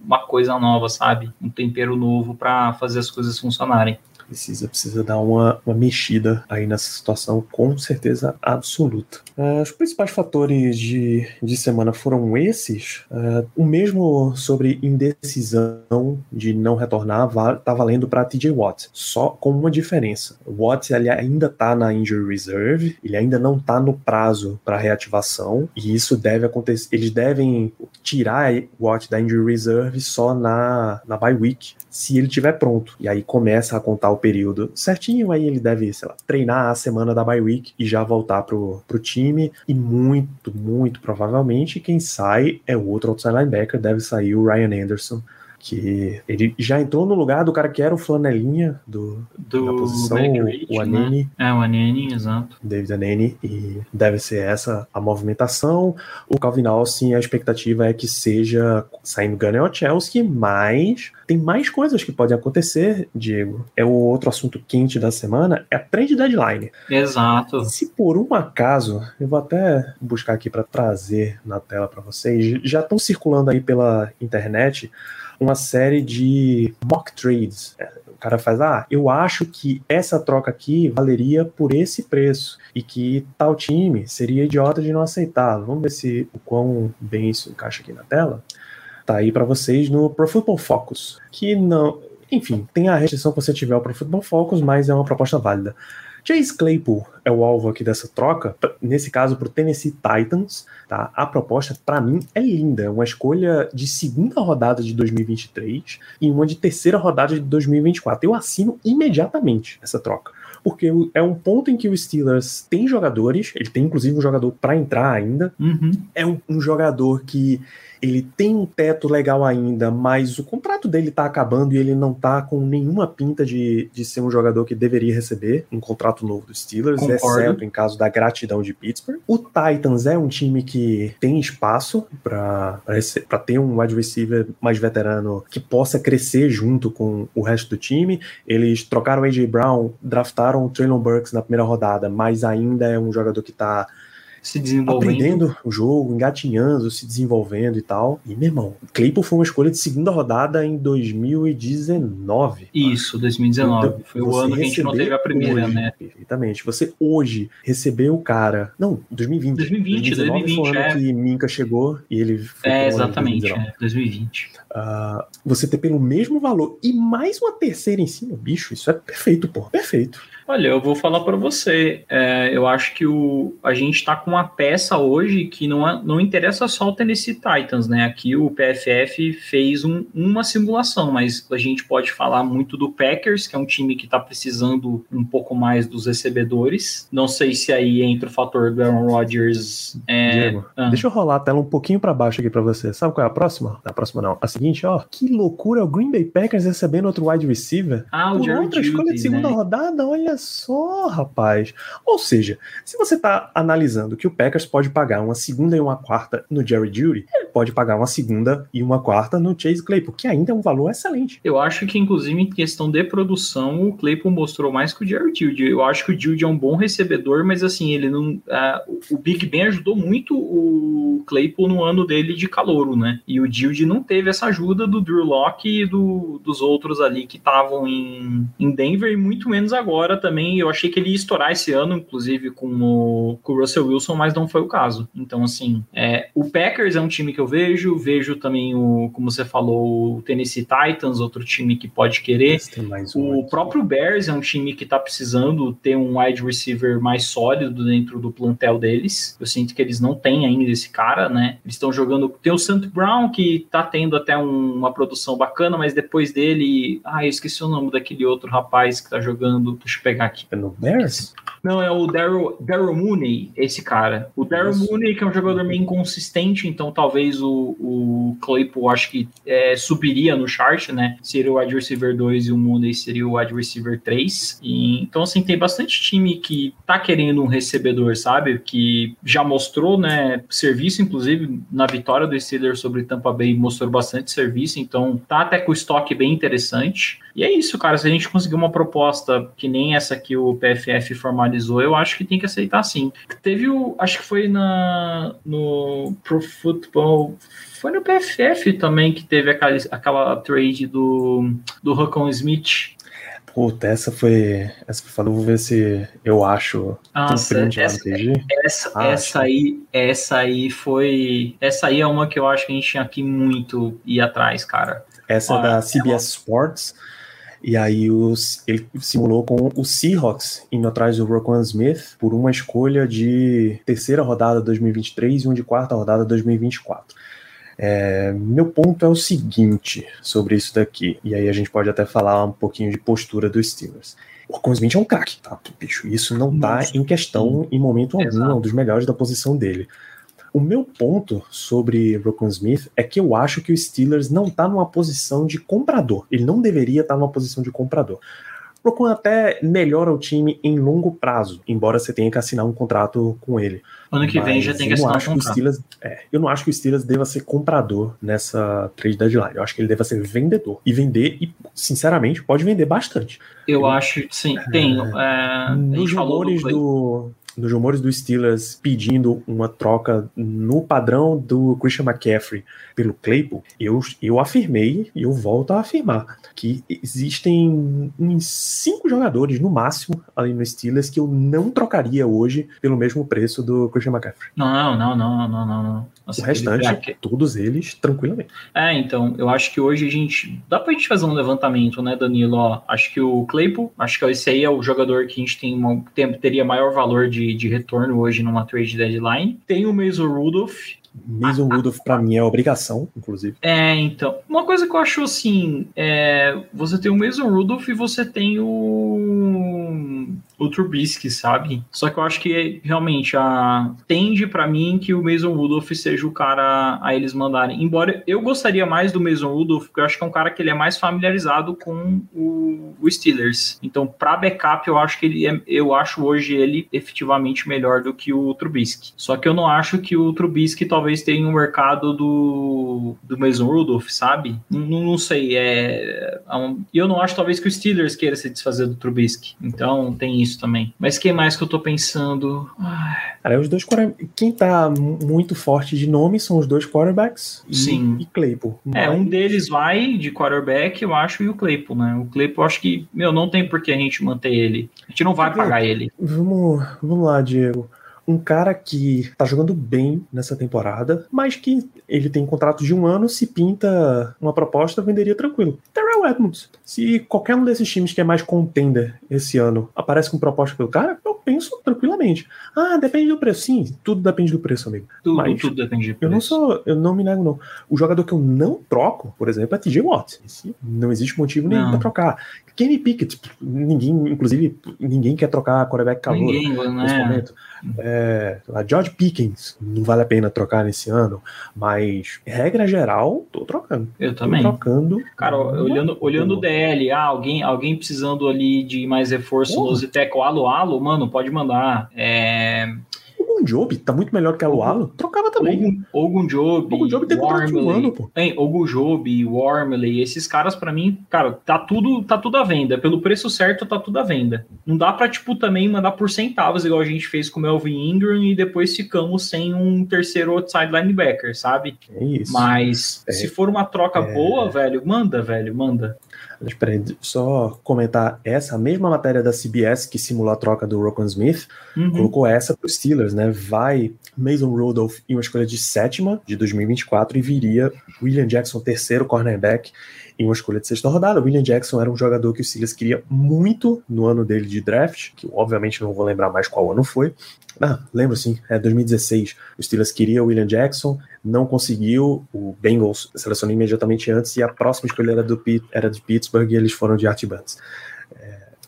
S3: uma coisa nova, sabe? Um tempero novo para fazer as coisas funcionarem
S2: precisa, precisa dar uma, uma mexida aí nessa situação, com certeza absoluta. Uh, os principais fatores de, de semana foram esses. Uh, o mesmo sobre indecisão de não retornar tá valendo para TJ Watt, só com uma diferença. O Watt ele ainda tá na injury reserve, ele ainda não tá no prazo para reativação, e isso deve acontecer. Eles devem tirar o Watt da injury reserve só na, na bye week, se ele tiver pronto. E aí começa a contar o o período certinho, aí ele deve, sei lá, treinar a semana da bye week e já voltar pro, pro time. E muito, muito provavelmente quem sai é o outro outside linebacker, deve sair o Ryan Anderson que ele já entrou no lugar do cara que era o flanelinha do,
S3: do
S2: da posição, Rich, o Anene.
S3: Né? É, o Anene, exato.
S2: David Anene, e deve ser essa a movimentação. O Calvin Austin, a expectativa é que seja saindo Gunnar Chelsea, mas tem mais coisas que podem acontecer, Diego. É o outro assunto quente da semana, é a trade deadline.
S3: Exato.
S2: Se por um acaso, eu vou até buscar aqui para trazer na tela para vocês, já estão circulando aí pela internet uma série de mock trades. É, o cara faz, ah, eu acho que essa troca aqui valeria por esse preço e que tal time seria idiota de não aceitar. Vamos ver se o quão bem isso encaixa aqui na tela. tá aí para vocês no Pro Football Focus, que não, enfim, tem a restrição que você tiver ao Pro Football Focus, mas é uma proposta válida. Chase Claypool é o alvo aqui dessa troca, nesse caso para o Tennessee Titans, tá? A proposta para mim é linda, é uma escolha de segunda rodada de 2023 e uma de terceira rodada de 2024. Eu assino imediatamente essa troca porque é um ponto em que o Steelers tem jogadores, ele tem inclusive um jogador para entrar ainda.
S3: Uhum.
S2: É um, um, jogador que ele tem um teto legal ainda, mas o contrato dele tá acabando e ele não tá com nenhuma pinta de, de ser um jogador que deveria receber um contrato novo dos Steelers, Concordo. exceto em caso da gratidão de Pittsburgh. O Titans é um time que tem espaço para ter um wide receiver mais veterano que possa crescer junto com o resto do time. Eles trocaram o A.J. Brown, draftaram o Traylon Burks na primeira rodada, mas ainda é um jogador que tá
S3: se desenvolvendo.
S2: Aprendendo o jogo, engatinhando, se desenvolvendo e tal. E, meu irmão, Claypool foi uma escolha de segunda rodada em 2019.
S3: Isso, 2019. Então, foi o ano que a gente não teve a primeira,
S2: hoje,
S3: né?
S2: Perfeitamente. Você hoje recebeu o cara. Não, 2020.
S3: 2020, 2020. Foi o ano
S2: é. que Minka chegou e ele
S3: foi. É, exatamente, 2019. é, 2020.
S2: Uh, você ter pelo mesmo valor e mais uma terceira em cima, bicho, isso é perfeito, pô. Perfeito.
S3: Olha, eu vou falar para você. É, eu acho que o, a gente está com uma peça hoje que não, é, não interessa só o Tennessee Titans, né? Aqui o PFF fez um, uma simulação, mas a gente pode falar muito do Packers, que é um time que está precisando um pouco mais dos recebedores. Não sei se aí entra o fator do Aaron Rodgers.
S2: É... Diego, ah. deixa eu rolar a tela um pouquinho para baixo aqui para você. Sabe qual é a próxima? A próxima não. A seguinte, ó. Que loucura, o Green Bay Packers recebendo outro wide receiver.
S3: Ah, o
S2: Por
S3: Jerry
S2: outra
S3: Judy,
S2: escolha de segunda
S3: né?
S2: rodada, olha só, rapaz. Ou seja, se você está analisando que o Packers pode pagar uma segunda e uma quarta no Jerry Judy, ele pode pagar uma segunda e uma quarta no Chase Claypool, que ainda é um valor excelente.
S3: Eu acho que, inclusive, em questão de produção, o Claypool mostrou mais que o Jerry Judy. Eu acho que o Judy é um bom recebedor, mas assim, ele não. Uh, o Big Ben ajudou muito o Claypool no ano dele de calouro, né? E o Judy não teve essa ajuda do Drew Locke e do, dos outros ali que estavam em, em Denver, e muito menos agora também. Eu achei que ele ia estourar esse ano, inclusive, com o, com o Russell Wilson, mas não foi o caso. Então, assim, é, o Packers é um time que eu vejo, vejo também o, como você falou, o Tennessee Titans, outro time que pode querer.
S2: Um
S3: o próprio Bears é um time que tá precisando ter um wide receiver mais sólido dentro do plantel deles. Eu sinto que eles não têm ainda esse cara, né? Eles estão jogando. Tem o Sant Brown, que tá tendo até um, uma produção bacana, mas depois dele. Ah, eu esqueci o nome daquele outro rapaz que tá jogando. Deixa eu pegar aqui.
S2: É no Bears?
S3: Não, é o Daryl, Daryl Mooney, esse cara. O Daryl
S2: Isso.
S3: Mooney, que é um jogador meio inconsistente, então talvez o, o Claypool acho que é, subiria no chart, né? Seria o wide receiver 2 e o Mooney seria o wide receiver 3. E, então, assim, tem bastante time que tá querendo um recebedor, sabe? Que já mostrou, né? Serviço, inclusive, na vitória do Steelers sobre Tampa Bay, mostrou bastante serviço, então tá até com o estoque bem interessante. E é isso, cara. Se a gente conseguir uma proposta que nem essa que o PFF formalizou, eu acho que tem que aceitar sim. Teve o. Acho que foi na, no Pro Football. Foi no PFF também que teve aquela, aquela trade do, do Rocco Smith.
S2: Puta, essa foi. Essa que eu falei, vou ver se eu acho.
S3: Nossa,
S2: no
S3: essa, essa,
S2: Acho.
S3: essa aí, essa aí foi. Essa aí é uma que eu acho que a gente tinha que muito ir atrás, cara.
S2: Essa é
S3: Ah,
S2: da CBS Sports. E aí os, ele simulou com o Seahawks indo atrás do Roquan Smith por uma escolha de terceira rodada 2023 e um de quarta rodada 2024. É, meu ponto é o seguinte sobre isso daqui, e aí a gente pode até falar um pouquinho de postura dos Steelers. O Roquan Smith é um craque, tá? Bicho, isso não tá
S3: Nossa.
S2: em questão em momento algum, é um dos melhores da posição dele. O meu ponto sobre Roquan Smith é que eu acho que o Steelers não tá numa posição de comprador. Ele não deveria estar numa posição de comprador. Roquan até melhora o time em longo prazo, embora você tenha que assinar um contrato com ele.
S3: Ano que vem
S2: Mas
S3: já tem que
S2: eu
S3: assinar um
S2: acho que o
S3: contrato.
S2: Steelers, é, Eu não acho que o Steelers deva ser comprador nessa trade deadline. Eu acho que ele deva ser vendedor. E vender, e sinceramente, pode vender bastante.
S3: Eu acho, sim, tem. é, a
S2: Nos
S3: falou do
S2: rumores
S3: Clay-
S2: do, nos rumores do Steelers pedindo uma troca no padrão do Christian McCaffrey pelo Claypool, eu, eu afirmei e eu volto a afirmar que existem uns cinco jogadores no máximo ali no Steelers que eu não trocaria hoje pelo mesmo preço do Christian McCaffrey.
S3: Não, não, não, não, não, não.
S2: Nossa, o restante, todos eles, tranquilamente.
S3: É, então, eu acho que hoje a gente. Dá pra gente fazer um levantamento, né, Danilo? Ó, acho que o Claypool, acho que esse aí é o jogador que a gente tem, uma, tem teria maior valor de, de retorno hoje numa trade deadline. Tem o Mason Rudolph,
S2: Mason Rudolph para mim é obrigação, inclusive.
S3: É, então. Uma coisa que eu acho assim, é, você tem o Mason Rudolph e você tem o o Trubisky, sabe? Só que eu acho que realmente a tende para mim que o Mason Rudolph seja o cara a eles mandarem. Embora eu gostaria mais do Mason Rudolph, porque eu acho que é um cara que ele é mais familiarizado com o, o Steelers. Então, para backup, eu acho que ele é, eu acho hoje ele efetivamente melhor do que o Trubisky. Só que eu não acho que o Trubisky talvez tenha um mercado do do Mason Rudolph, sabe? Não, não sei, é, é um, eu não acho talvez que o Steelers queira se desfazer do Trubisky. Então, tem isso isso também. Mas quem mais que eu tô pensando?
S2: Cara, os dois Quem tá muito forte de nome são os dois quarterbacks e,
S3: Sim.
S2: e Claypool.
S3: Mas... É, um deles vai de quarterback, eu acho, e o Claypool, né? O Claypool, acho que, meu, não tem por que a gente manter ele. A gente não vai pagar ele.
S2: Vamos, vamos lá, Diego um cara que tá jogando bem nessa temporada, mas que ele tem contrato de um ano, se pinta uma proposta, venderia tranquilo. Terrell Edmonds. Se qualquer um desses times que é mais contender esse ano aparece com proposta pelo cara, eu penso tranquilamente. Ah, depende do preço. Sim, tudo depende do preço, amigo.
S3: Tudo, mas tudo depende do preço.
S2: Eu não sou, eu não me nego, não. O jogador que eu não troco, por exemplo, é TJ Watt. Não existe motivo nenhum pra trocar. Kenny Pickett, ninguém, inclusive, ninguém quer trocar quarterback calor ninguém, nesse né? momento. É, lá, George Pickens, não vale a pena trocar nesse ano, mas regra geral, tô trocando.
S3: Eu também.
S2: Tô trocando.
S3: Cara, olhando, olhando o DL, ah, alguém, alguém precisando ali de mais reforço no Ziteco Alo Alo, mano, pode mandar. É,
S2: Ogun Job tá muito melhor que a Lualo, trocava também.
S3: Ogun Job.
S2: Ogun Job tem contrato de um ano, pô.
S3: Tem Ogun Job, Wormley, esses caras para mim, cara, tá tudo, tá tudo à venda. Pelo preço certo, tá tudo à venda. Não dá pra, tipo, também mandar por centavos, igual a gente fez com o Melvin Ingram e depois ficamos sem um terceiro outside linebacker, sabe?
S2: É isso.
S3: Mas é. se for uma troca é. boa, velho, manda, velho, manda.
S2: Espera aí, só comentar essa mesma matéria da CBS que simulou a troca do Rocco Smith, uhum. colocou essa para os Steelers, né? Vai Mason Rudolph em uma escolha de sétima de 2024 e viria William Jackson, terceiro cornerback, em uma escolha de sexta rodada. William Jackson era um jogador que o Steelers queria muito no ano dele de draft, que obviamente não vou lembrar mais qual ano foi. Ah, lembro sim, é 2016. O Steelers queria o William Jackson, não conseguiu. O Bengals selecionou imediatamente antes e a próxima escolha era, do, era de Pittsburgh e eles foram de Art Bunts.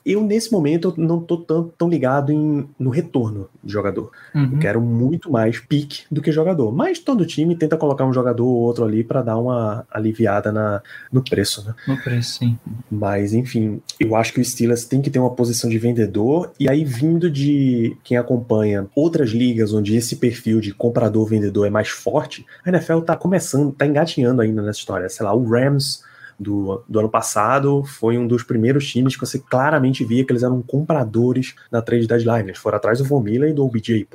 S2: Eu, nesse momento, não tô tão, tão ligado em, no retorno de jogador. Uhum. Eu quero muito mais pique do que jogador. Mas todo time tenta colocar um jogador ou outro ali para dar uma aliviada na, no preço, né?
S3: No preço, sim.
S2: Mas, enfim, eu acho que o Steelers tem que ter uma posição de vendedor. E aí, vindo de quem acompanha outras ligas onde esse perfil de comprador-vendedor é mais forte, a NFL tá começando, tá engatinhando ainda nessa história. Sei lá, o Rams do, do ano passado, foi um dos primeiros times que você claramente via que eles eram compradores na trade deadline. Eles foram atrás do Von Miller e do OBJ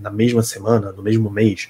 S2: na mesma semana, no mesmo mês.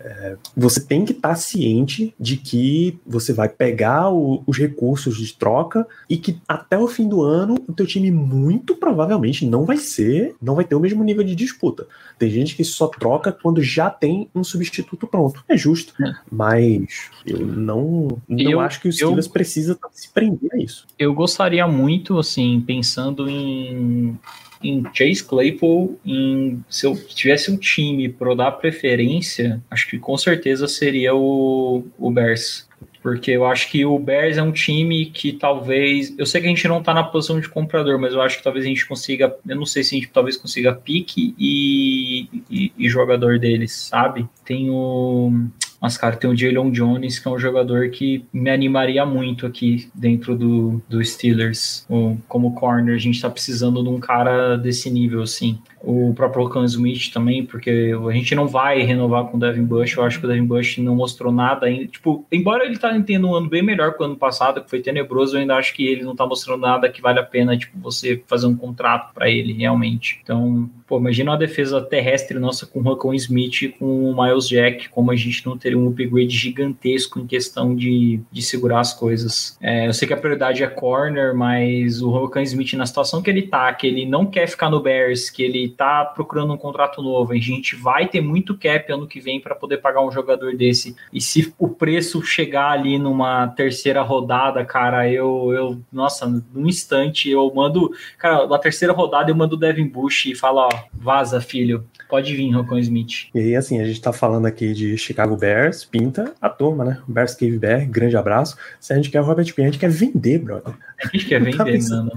S2: É, você tem que estar tá ciente de que você vai pegar o, os recursos de troca e que até o fim do ano o teu time muito provavelmente não vai ser, não vai ter o mesmo nível de disputa. Tem gente que só troca quando já tem um substituto pronto. É justo, é. mas eu não, não eu, acho que o Steelers eu, precisa se prender a isso.
S3: Eu gostaria muito, assim, pensando em em Chase Claypool, em, se eu tivesse um time para dar preferência, acho que com certeza seria o, o Bears. Porque eu acho que o Bears é um time que talvez. Eu sei que a gente não tá na posição de comprador, mas eu acho que talvez a gente consiga. Eu não sei se a gente talvez consiga pique e, e, e jogador deles, sabe? Tem o. Mas, cara, tem o Jalen Jones, que é um jogador que me animaria muito aqui dentro do, do Steelers. Como corner, a gente tá precisando de um cara desse nível, assim. O próprio Locan Smith também, porque a gente não vai renovar com o Devin Bush. Eu acho que o Devin Bush não mostrou nada ainda. Tipo, embora ele tá tendo um ano bem melhor que o ano passado, que foi tenebroso, eu ainda acho que ele não tá mostrando nada que vale a pena, tipo, você fazer um contrato para ele realmente. Então, pô, imagina uma defesa terrestre nossa com o Rocco Smith e com o Miles Jack, como a gente não teria um upgrade gigantesco em questão de, de segurar as coisas. É, eu sei que a prioridade é corner, mas o Rocco Smith, na situação que ele tá, que ele não quer ficar no Bears, que ele tá procurando um contrato novo, a gente vai ter muito cap ano que vem para poder pagar um jogador desse. E se o preço chegar ali numa terceira rodada, cara, eu, eu nossa, num instante eu mando, cara, na terceira rodada eu mando o Devin Bush e falo, ó, vaza, filho. Pode vir, Rocco Smith.
S2: E aí, assim, a gente tá falando aqui de Chicago Bears, pinta a turma, né? Bears Cave Bear, grande abraço. Se a gente quer o Robert Quinn, a gente quer vender, brother.
S3: A gente quer [laughs] tá vender, mano.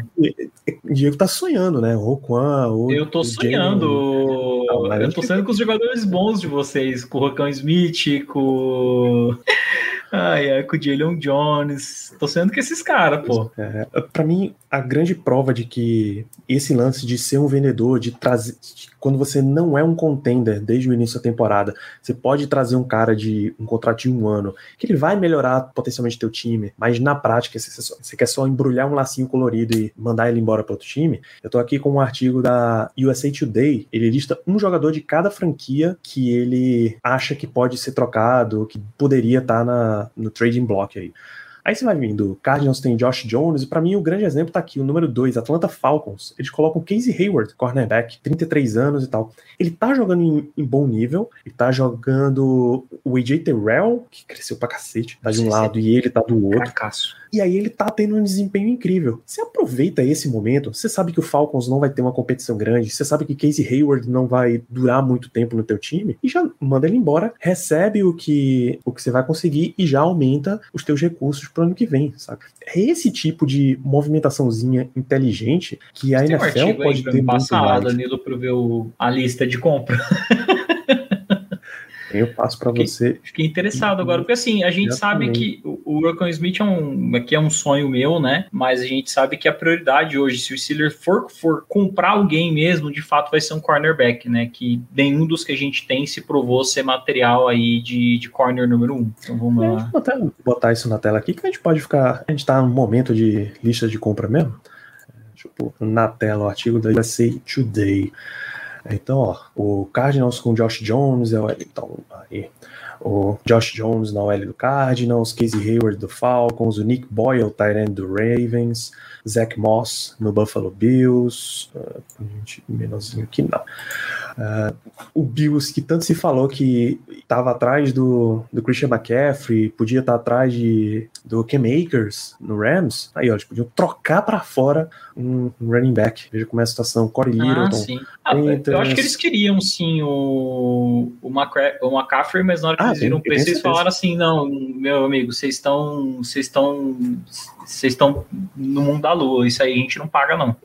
S2: O Diego tá sonhando, né? O Roquan, o.
S3: Eu tô sonhando. Não, eu tô sonhando com os jogadores bons de vocês, com o Rocco Smith, com. [laughs] Ai, ai, com o Jalen Jones. Tô sendo que esses caras, pô.
S2: É, pra mim, a grande prova de que esse lance de ser um vendedor, de trazer. Quando você não é um contender desde o início da temporada, você pode trazer um cara de um contrato de um ano, que ele vai melhorar potencialmente teu time, mas na prática, você, só, você quer só embrulhar um lacinho colorido e mandar ele embora para outro time. Eu tô aqui com um artigo da USA Today, ele lista um jogador de cada franquia que ele acha que pode ser trocado, que poderia estar tá no trading block aí. Aí você vai vindo, Cardinals tem Josh Jones, e para mim o grande exemplo tá aqui, o número 2, Atlanta Falcons. Eles colocam Casey Hayward, cornerback, 33 anos e tal. Ele tá jogando em, em bom nível, ele tá jogando o AJ Terrell, que cresceu pra cacete, tá de um lado e ele tá do outro.
S3: Fracasso.
S2: E aí ele tá tendo um desempenho incrível. Você aproveita esse momento, você sabe que o Falcons não vai ter uma competição grande, você sabe que Casey Hayward não vai durar muito tempo no teu time, e já manda ele embora, recebe o que, o que você vai conseguir e já aumenta os teus recursos pro ano que vem, sabe? É esse tipo de movimentaçãozinha inteligente que a NFL pode ter
S3: passado, Danilo, para ver o, a lista de compra. [laughs]
S2: Eu passo para você.
S3: Fiquei interessado agora, porque assim, a gente Exatamente. sabe que o, o Smith é um, aqui é um sonho meu, né? Mas a gente sabe que a prioridade hoje, se o Steelers for, for comprar alguém mesmo, de fato vai ser um cornerback, né? Que nenhum dos que a gente tem se provou ser material aí de, de corner número um. Então vamos lá.
S2: Vou até botar isso na tela aqui, que a gente pode ficar. A gente tá num momento de lista de compra mesmo. Deixa eu pôr na tela o artigo da USA Today. Então, ó, o Cardinals com Josh Jones é o então, aí, o Josh Jones na OL do Cardinals, Casey Hayward do Falcons, o Nick Boyle, Tyrant do Ravens, Zach Moss no Buffalo Bills, uh, gente, menorzinho aqui não. Uh, o Bills que tanto se falou que estava atrás do, do Christian McCaffrey, podia estar tá atrás de, do Cam Akers no Rams, aí ó, eles podiam trocar para fora um, running back. Veja como é a situação. Corey ah, Littleton.
S3: Sim. Ah, eu acho que eles queriam sim o, o, McCra o McCaffrey, mas na hora que ah, eles viram o preço, eles falaram assim: não, meu amigo, vocês estão. Vocês estão vocês estão no mundo da lua, isso aí a gente não paga, não.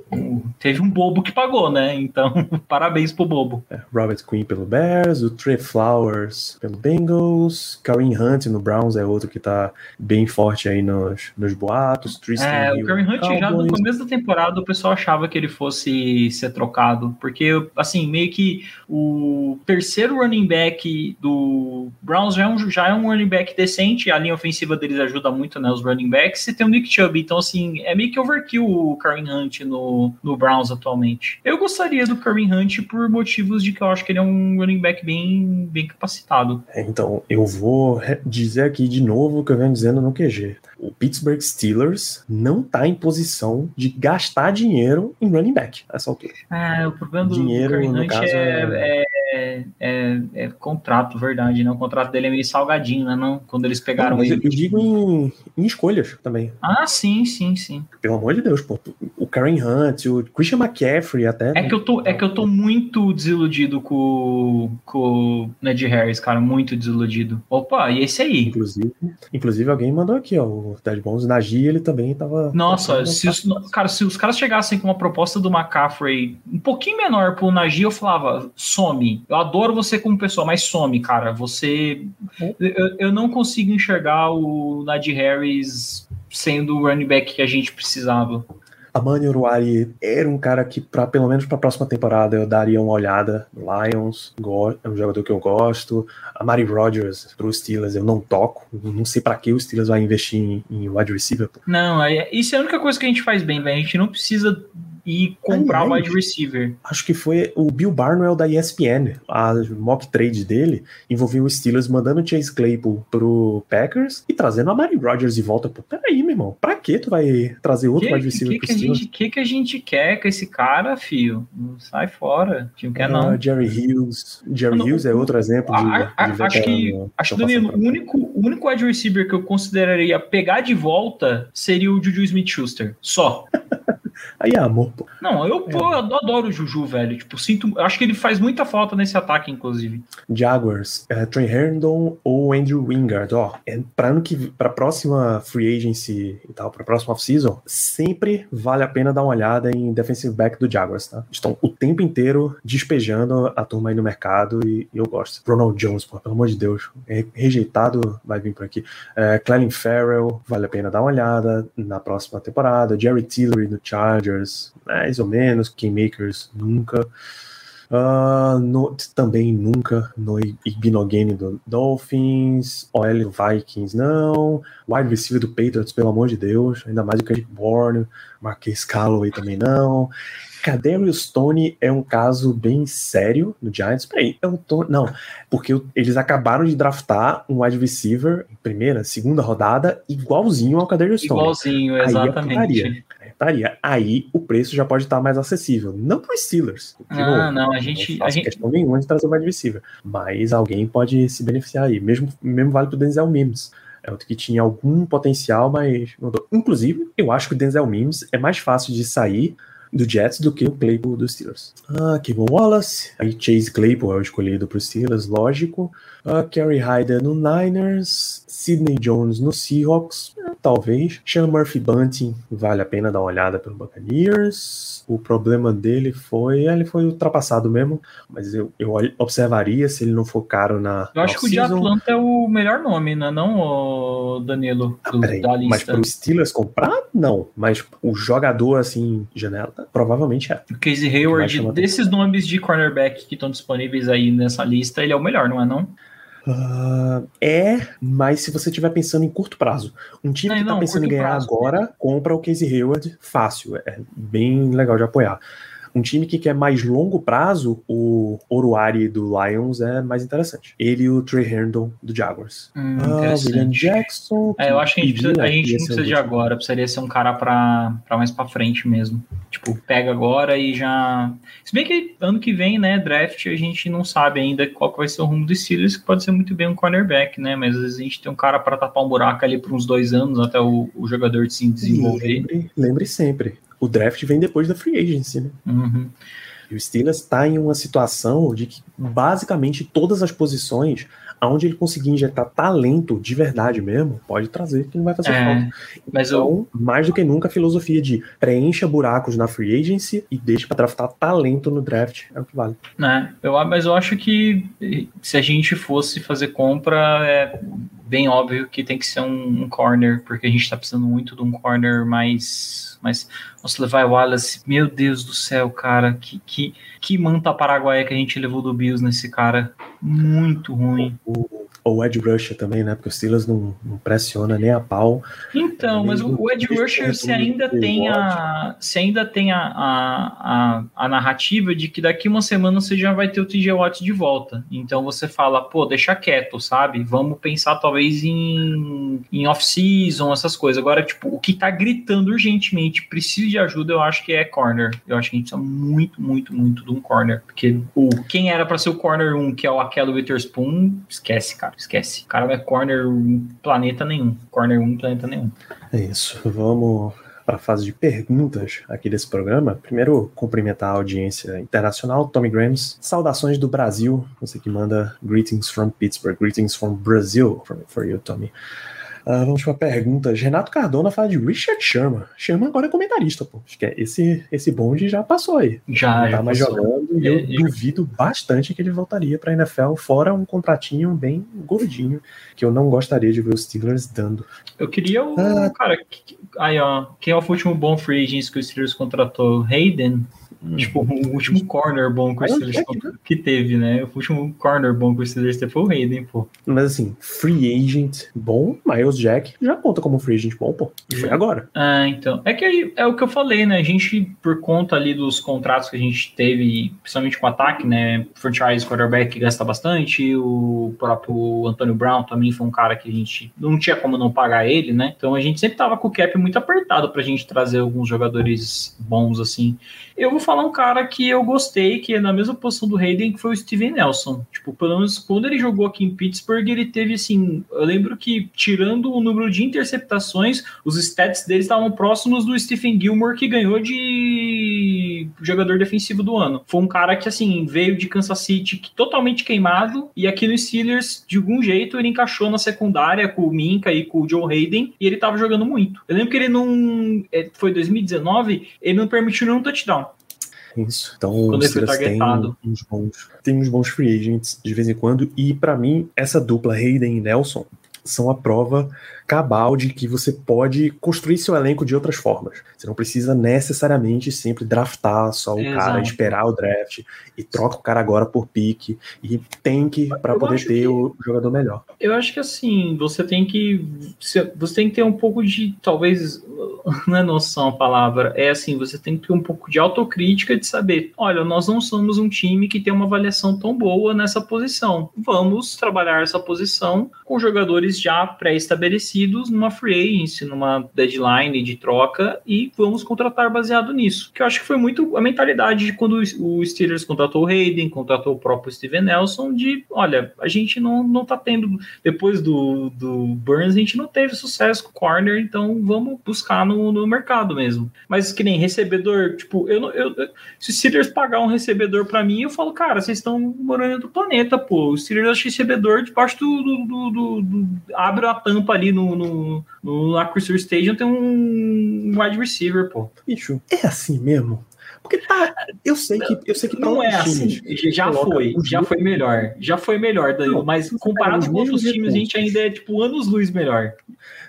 S3: Teve um bobo que pagou, né? Então, [laughs] parabéns pro bobo.
S2: É, Robert Quinn pelo Bears, o Trey Flowers pelo Bengals, Kareem Hunt no Browns é outro que tá bem forte aí nos, nos boatos.
S3: Tristan é, Hill, o Kareem Hunt Cowboys. já no começo da temporada o pessoal achava que ele fosse ser trocado, porque, assim, meio que o terceiro running back do Browns já é um, já é um running back decente, a linha ofensiva deles ajuda muito, né, os running backs, e tem o Nick Chubb. Então, assim, é meio que overkill o Kareem Hunt no, no Browns atualmente. Eu gostaria do Kareem Hunt por motivos de que eu acho que ele é um running back bem, bem capacitado.
S2: É, então, eu vou dizer aqui de novo o que eu venho dizendo no QG. O Pittsburgh Steelers não está em posição de gastar dinheiro em running back essa altura.
S3: É, o problema do dinheiro, Kareem Hunt caso, é, é é, é, é, contrato, verdade, né? O contrato dele é meio salgadinho, né? Não? Quando eles pegaram não, ele.
S2: Eu digo em, em, escolhas também.
S3: Ah, sim, sim, sim.
S2: Pelo amor de Deus, pô. O Karen Hunt, o Christian McCaffrey até.
S3: É né? que eu tô, é que eu tô muito desiludido com, com o Ned Harris, cara. Muito desiludido. Opa, e esse aí?
S2: Inclusive, inclusive alguém mandou aqui, ó. O Ted Bones, Nagy, ele também tava.
S3: Nossa, se os, cara, se os caras chegassem com uma proposta do McCaffrey um pouquinho menor pro Nagy, eu falava, some eu adoro você como pessoa, mas some, cara. Você. Eu, eu não consigo enxergar o Nadir Harris sendo o running back que a gente precisava.
S2: Amani Oruari era um cara que, pra, pelo menos para a próxima temporada, eu daria uma olhada Lions. É um jogador que eu gosto. A Mari Rodgers pro Steelers eu não toco. Não sei para que o Steelers vai investir em, em wide receiver.
S3: Não, é, isso é a única coisa que a gente faz bem, velho. A gente não precisa e comprar o wide receiver.
S2: Acho que foi o Bill Barnwell da ESPN. A mock trade dele envolveu o Steelers mandando o Chase Claypool pro Packers e trazendo a Mari Rodgers de volta. Pô, peraí, meu irmão, pra que tu vai trazer outro que, wide receiver
S3: que pro que Steelers? O que, que a gente quer com esse cara, filho? Sai fora. A não quer, não.
S2: Uh, Jerry Hughes. Jerry Hughes é outro exemplo de,
S3: a, a, de Acho que, acho Danilo, o único, o único wide receiver que eu consideraria pegar de volta seria o Juju Smith-Schuster. Só. [laughs]
S2: Aí é amor, pô.
S3: Não, eu, pô, eu adoro o Juju, velho. Tipo, sinto. Acho que ele faz muita falta nesse ataque, inclusive.
S2: Jaguars, é, Trey Herndon ou Andrew Wingard, ó. É, pra, ano que, pra próxima free agency e tal, pra próxima off-season, sempre vale a pena dar uma olhada em defensive back do Jaguars, tá? Estão o tempo inteiro despejando a turma aí no mercado e, e eu gosto. Ronald Jones, pô, pelo amor de Deus. É, rejeitado, vai vir por aqui. É, Clelin Farrell, vale a pena dar uma olhada na próxima temporada. Jerry Tillery do Chargers, mais ou menos. Kingmakers, nunca. Uh, no, também nunca no Igbinogene do Dolphins, OL Vikings não, wide receiver do Patriots, pelo amor de Deus, ainda mais o Kendrick Bourne, Marquês Calloway também não. Kadarius Stone é um caso bem sério no Giants. Peraí, é um Tony. Não, porque eles acabaram de draftar um wide receiver em primeira, segunda rodada, igualzinho ao Kadarius Stone.
S3: Igualzinho, exatamente.
S2: Aí, aí o preço já pode estar mais acessível. Não para os Steelers.
S3: Ah, não, a gente. Não a gente...
S2: questão nenhuma de trazer o wide receiver. Mas alguém pode se beneficiar aí. Mesmo, mesmo vale para o Denzel Mims. É outro que tinha algum potencial, mas. Inclusive, eu acho que o Denzel Mims é mais fácil de sair do Jets do que o Claypool dos Steelers. Ah, Kevin Wallace, aí Chase Claypool é o escolhido para os Steelers, lógico. Ah, Kerry Hyder no Niners, Sidney Jones no Seahawks, talvez. Sean Murphy Bunting, vale a pena dar uma olhada pelo Buccaneers. O problema dele foi, ele foi ultrapassado mesmo, mas eu, eu observaria se ele não for caro na.
S3: Eu acho que o de Atlanta é o melhor nome, né? Não Danilo
S2: do, ah, da lista. Mas para os Steelers comprar, não. Mas o jogador assim, janela, provavelmente é.
S3: O Casey Hayward, desses nomes de cornerback que estão disponíveis aí nessa lista, ele é o melhor, não é não?
S2: Uh, é, mas se você estiver pensando em curto prazo, um time não, que está pensando em ganhar prazo, agora, compra o Casey Hayward fácil, é bem legal de apoiar. Um time que quer mais longo prazo, o Oruari do Lions é mais interessante. Ele e o Trey Herndon do Jaguars.
S3: Hum, ah, William Jackson. É, eu acho que a gente, precisa, a gente não precisa de agora, precisaria ser um cara para mais para frente mesmo. Tipo, pega agora e já. Se bem que ano que vem, né, draft, a gente não sabe ainda qual vai ser o rumo dos Steelers, que pode ser muito bem um cornerback, né? Mas às vezes a gente tem um cara para tapar um buraco ali por uns dois anos até o, o jogador se desenvolver.
S2: Lembre, lembre sempre, o draft vem depois da free agency, né?
S3: Uhum.
S2: E o Steelers está em uma situação de que basicamente todas as posições aonde ele conseguir injetar talento de verdade mesmo, pode trazer que não vai fazer é, falta.
S3: Mas então, eu...
S2: mais do que nunca, a filosofia de preencha buracos na free agency e deixa para draftar talento no draft é o que vale.
S3: É, eu, mas eu acho que se a gente fosse fazer compra, é bem óbvio que tem que ser um, um corner, porque a gente está precisando muito de um corner mais mas nosso Levi Wallace, meu Deus do céu, cara, que, que, que manta paraguaia que a gente levou do Bills nesse cara. Muito ruim.
S2: O, o Ed Rusher também, né? Porque o Steelers não, não pressiona nem a pau.
S3: Então, mas o, Ed Rusher, se ainda tem a. Se ainda tem a, a, a, narrativa de que daqui uma semana você já vai ter o TJ Watt de volta. Então você fala, pô, deixa quieto, sabe? Vamos pensar talvez em, em off-season, essas coisas. Agora, tipo, o que tá gritando urgentemente, precisa de ajuda, eu acho que é corner. Eu acho que a gente precisa muito, muito, muito de um corner. Porque o, quem era para ser o corner 1, que é o Aquelo Witherspoon, esquece, cara esquece. O cara não é corner planeta nenhum. Corner 1 em planeta nenhum.
S2: É isso. Vamos para a fase de perguntas aqui desse programa. Primeiro, cumprimentar a audiência internacional, Tommy Grams. Saudações do Brasil. Você que manda greetings from Pittsburgh, greetings from Brazil for you, Tommy. Uh, vamos para a pergunta. Renato Cardona fala de Richard Sherman. Sherman agora é comentarista, pô. Acho que é esse, esse bonde já passou aí.
S3: Já,
S2: Não
S3: já
S2: tá mais
S3: passou.
S2: jogando e
S3: É,
S2: eu
S3: é.
S2: duvido bastante que ele voltaria para a NFL, fora um contratinho bem gordinho, que eu não gostaria de ver os Steelers dando.
S3: Eu queria o.
S2: Ah.
S3: Cara, que- aí, ó. Quem é o último bom free agent que o Steelers contratou? Hayden. Tipo, o último corner bom que o Steelers
S2: é
S3: contra- que teve, né? O último corner bom que o Steelers teve foi o Hayden, pô.
S2: Mas assim, free agent bom, Miles Jack já conta como free agent bom, pô. E foi agora.
S3: Ah, então. É que aí- é o que eu falei, né? A gente, por conta ali dos contratos que a gente teve, principalmente com o ataque, né? Franchise quarterback gasta bastante, o próprio Antônio Brown também foi um cara que a gente não tinha como não pagar ele, né? Então a gente sempre tava com o cap muito apertado pra gente trazer alguns jogadores bons, assim. Eu vou falar um cara que eu gostei, que é na mesma posição do Hayden, que foi o Steven Nelson. Tipo, pelo menos quando ele jogou aqui em Pittsburgh, ele teve assim. Eu lembro que, tirando o número de interceptações, os stats dele estavam próximos do Stephen Gilmore, que ganhou de jogador defensivo do ano. Foi um cara que, assim, veio de Kansas City totalmente queimado, e aqui no Steelers, de algum jeito, ele encaixou na secundária com o Minka e com o Joe Hayden, e ele tava jogando muito. Eu lembro que ele não. é, Foi 2019, ele não permitiu nenhum touchdown.
S2: Isso. Então,
S3: Quando ele foi targetado.
S2: uns bons, tem uns bons free agents de vez em quando. E pra mim, essa dupla Hayden e Nelson são a prova cabal de que você pode construir seu elenco de outras formas. Você não precisa necessariamente sempre draftar só o
S3: Exato.
S2: cara, esperar o draft e troca o cara agora por pique e tem que para poder ter
S3: que-
S2: o jogador melhor.
S3: Eu acho que assim, você tem que. Você tem que ter um pouco de. Talvez. [laughs] Não é noção a palavra. É assim, você tem que ter um pouco de autocrítica de saber: olha, nós não somos um time que tem uma avaliação tão boa nessa posição. Vamos trabalhar essa posição com jogadores já pré-estabelecidos numa free agency, numa deadline de troca e vamos contratar baseado nisso. Que eu acho que foi muito a mentalidade de quando o Steelers contratou o Hayden, contratou o próprio Steven Nelson, de olha, a gente não, não tá tendo depois do, do Burns, a gente não teve sucesso com o corner, então vamos buscar no, no mercado mesmo. Mas que nem recebedor, tipo, eu, eu se o Steelers pagar um recebedor pra mim, eu falo, cara, vocês estão morando em outro planeta, pô. O Steelers acha recebedor debaixo do, do, do, do- do- abre a tampa ali no, no, no na Cruiser Stadium tem um wide receiver, pô.
S2: Bicho, é assim mesmo? Porque tá, eu sei que eu sei que
S3: Não é assim. Já foi, já foi melhor. Já foi melhor, Danilo. Mas comparado com
S2: os
S3: outros times, a gente ainda é tipo anos luz melhor.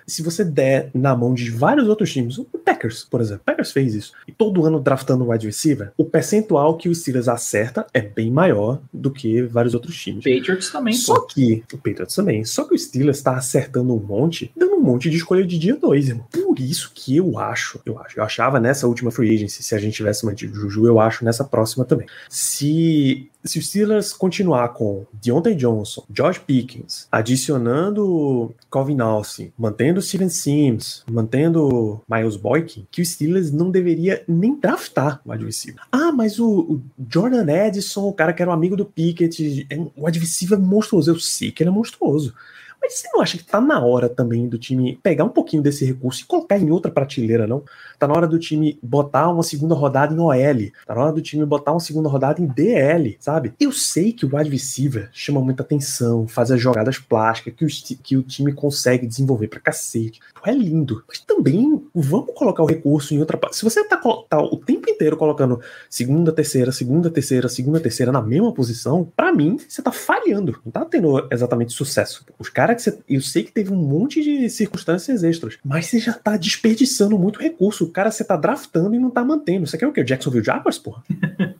S2: Se você der na mão de vários outros times, o Packers, por exemplo, o Packers fez isso, e todo ano draftando wide receiver, o percentual que o Steelers acerta é bem maior do que vários outros times.
S3: Patriots também,
S2: Só
S3: pô.
S2: que, o Patriots também, só que o Steelers tá acertando um monte, dando um monte de escolha de dia 2, irmão. Por isso que eu acho, eu acho, eu achava nessa última free agency, se a gente tivesse mantido o Juju, eu acho nessa próxima também. Se, se o Steelers continuar com Deontay Johnson, George Pickens, adicionando Calvin Austin, mantendo Steven Sims, mantendo Miles Boykin, que o Steelers não deveria nem draftar o receiver. Ah, mas o, o Jordan Edison, o cara que era um amigo do Pickett, é um receiver monstruoso. Eu sei que ele é monstruoso. Mas você não acha que tá na hora também do time pegar um pouquinho desse recurso e colocar em outra prateleira, não? Tá na hora do time botar uma segunda rodada em OL. Tá na hora do time botar uma segunda rodada em DL, sabe? Eu sei que o wide receiver chama muita atenção, faz as jogadas plásticas que o, que o time consegue desenvolver pra cacete. É lindo. Mas também vamos colocar o recurso em outra. Se você tá, tá o tempo inteiro colocando segunda, terceira, segunda, terceira, segunda, terceira na mesma posição, pra mim, você tá falhando. Não tá tendo exatamente sucesso. Os caras que você. Eu sei que teve um monte de circunstâncias extras, mas você já tá desperdiçando muito recurso. O cara você tá draftando e não tá mantendo. Você quer o quê? O Jacksonville Jaguars, porra? [laughs]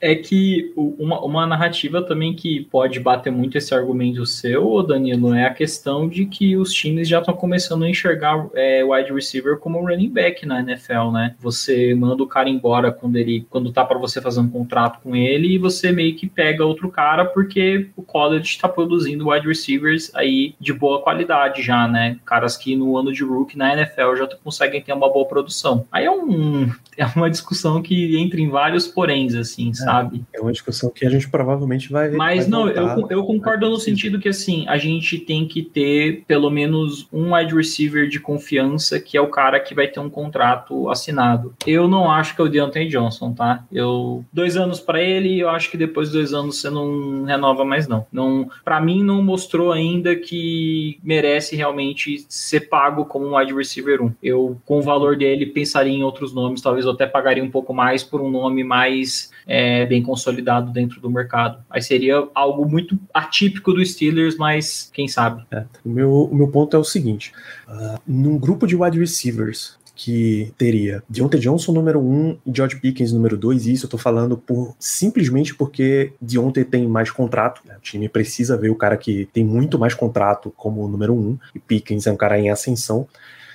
S3: É que uma, uma narrativa também que pode bater muito esse argumento seu, Danilo, é a questão de que os times já estão começando a enxergar é, wide receiver como running back na NFL, né? Você manda o cara embora quando ele quando tá para você fazer um contrato com ele e você meio que pega outro cara porque o college está produzindo wide receivers aí de boa qualidade já, né? Caras que no ano de rookie na NFL já conseguem ter uma boa produção. Aí é um [laughs] é uma discussão que entra em vários poréns, assim, sabe? Sabe?
S2: É uma discussão que a gente provavelmente vai.
S3: Mas
S2: vai
S3: não, eu, eu concordo no sentido que assim, a gente tem que ter pelo menos um wide receiver de confiança, que é o cara que vai ter um contrato assinado. Eu não acho que é o Deontay Johnson, tá? Eu dois anos para ele, eu acho que depois de dois anos você não renova mais não. Não, para mim não mostrou ainda que merece realmente ser pago como um wide receiver 1. Eu com o valor dele pensaria em outros nomes, talvez eu até pagaria um pouco mais por um nome mais é, bem consolidado dentro do mercado. Aí seria algo muito atípico do Steelers, mas quem sabe.
S2: É, o, meu, o meu ponto é o seguinte: uh, num grupo de wide receivers que teria Deontay Johnson número 1 um, e George Pickens número 2, e isso eu tô falando por simplesmente porque Deontay tem mais contrato, né? o time precisa ver o cara que tem muito mais contrato como número 1, um, e Pickens é um cara em ascensão.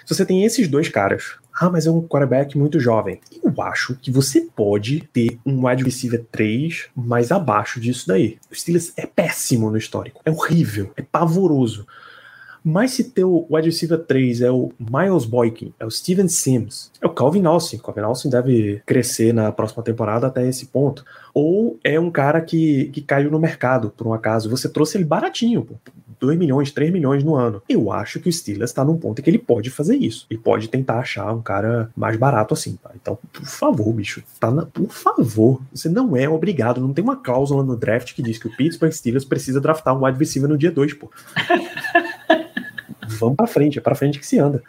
S2: Se você tem esses dois caras, ah, mas é um quarterback muito jovem. Eu acho que você pode ter um wide receiver 3 mais abaixo disso daí. O Steelers é péssimo no histórico, é horrível, é pavoroso. Mas se teu wide receiver 3 é o Miles Boykin, é o Steven Sims, é o Calvin Austin, Calvin Austin deve crescer na próxima temporada até esse ponto. Ou é um cara que, que caiu no mercado, por um acaso, você trouxe ele baratinho, pô. 2 milhões, 3 milhões no ano. Eu acho que o Steelers está num ponto em que ele pode fazer isso. Ele pode tentar achar um cara mais barato assim, tá? Então, por favor, bicho, tá na, por favor. Você não é obrigado, não tem uma cláusula no draft que diz que o Pittsburgh Steelers precisa draftar um wide receiver no dia 2, pô. [laughs] vamos para frente, é para frente que se anda.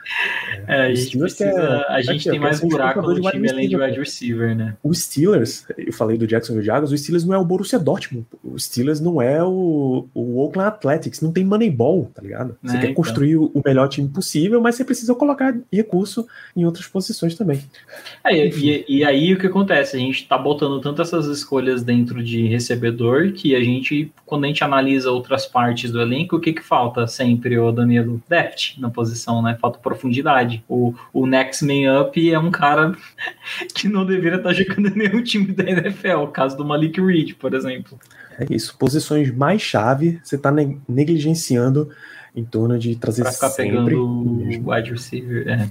S3: É, a gente, precisa, a gente aqui, tem mais buraco no time além de wide receiver, né?
S2: O Steelers, eu falei do Jacksonville Jaguars, o Steelers não é o Borussia Dortmund, o Steelers não é o, o Oakland Athletics, não tem Moneyball, tá ligado? Você é, quer então. construir o melhor time possível, mas você precisa colocar recurso em outras posições também.
S3: É, e, e, aí o que acontece? A gente tá botando tanto essas escolhas dentro de recebedor que a gente, quando a gente analisa outras partes do elenco, o que que falta sempre, o Danilo? Depth na posição, né? Falta profundidade. O, o next man up é um cara [laughs] que não deveria estar jogando em nenhum time da NFL, o caso do Malik Reed, por exemplo.
S2: É isso. Posições mais chave, você está negligenciando em torno de trazer
S3: pra ficar sempre pegando o wide receiver. É.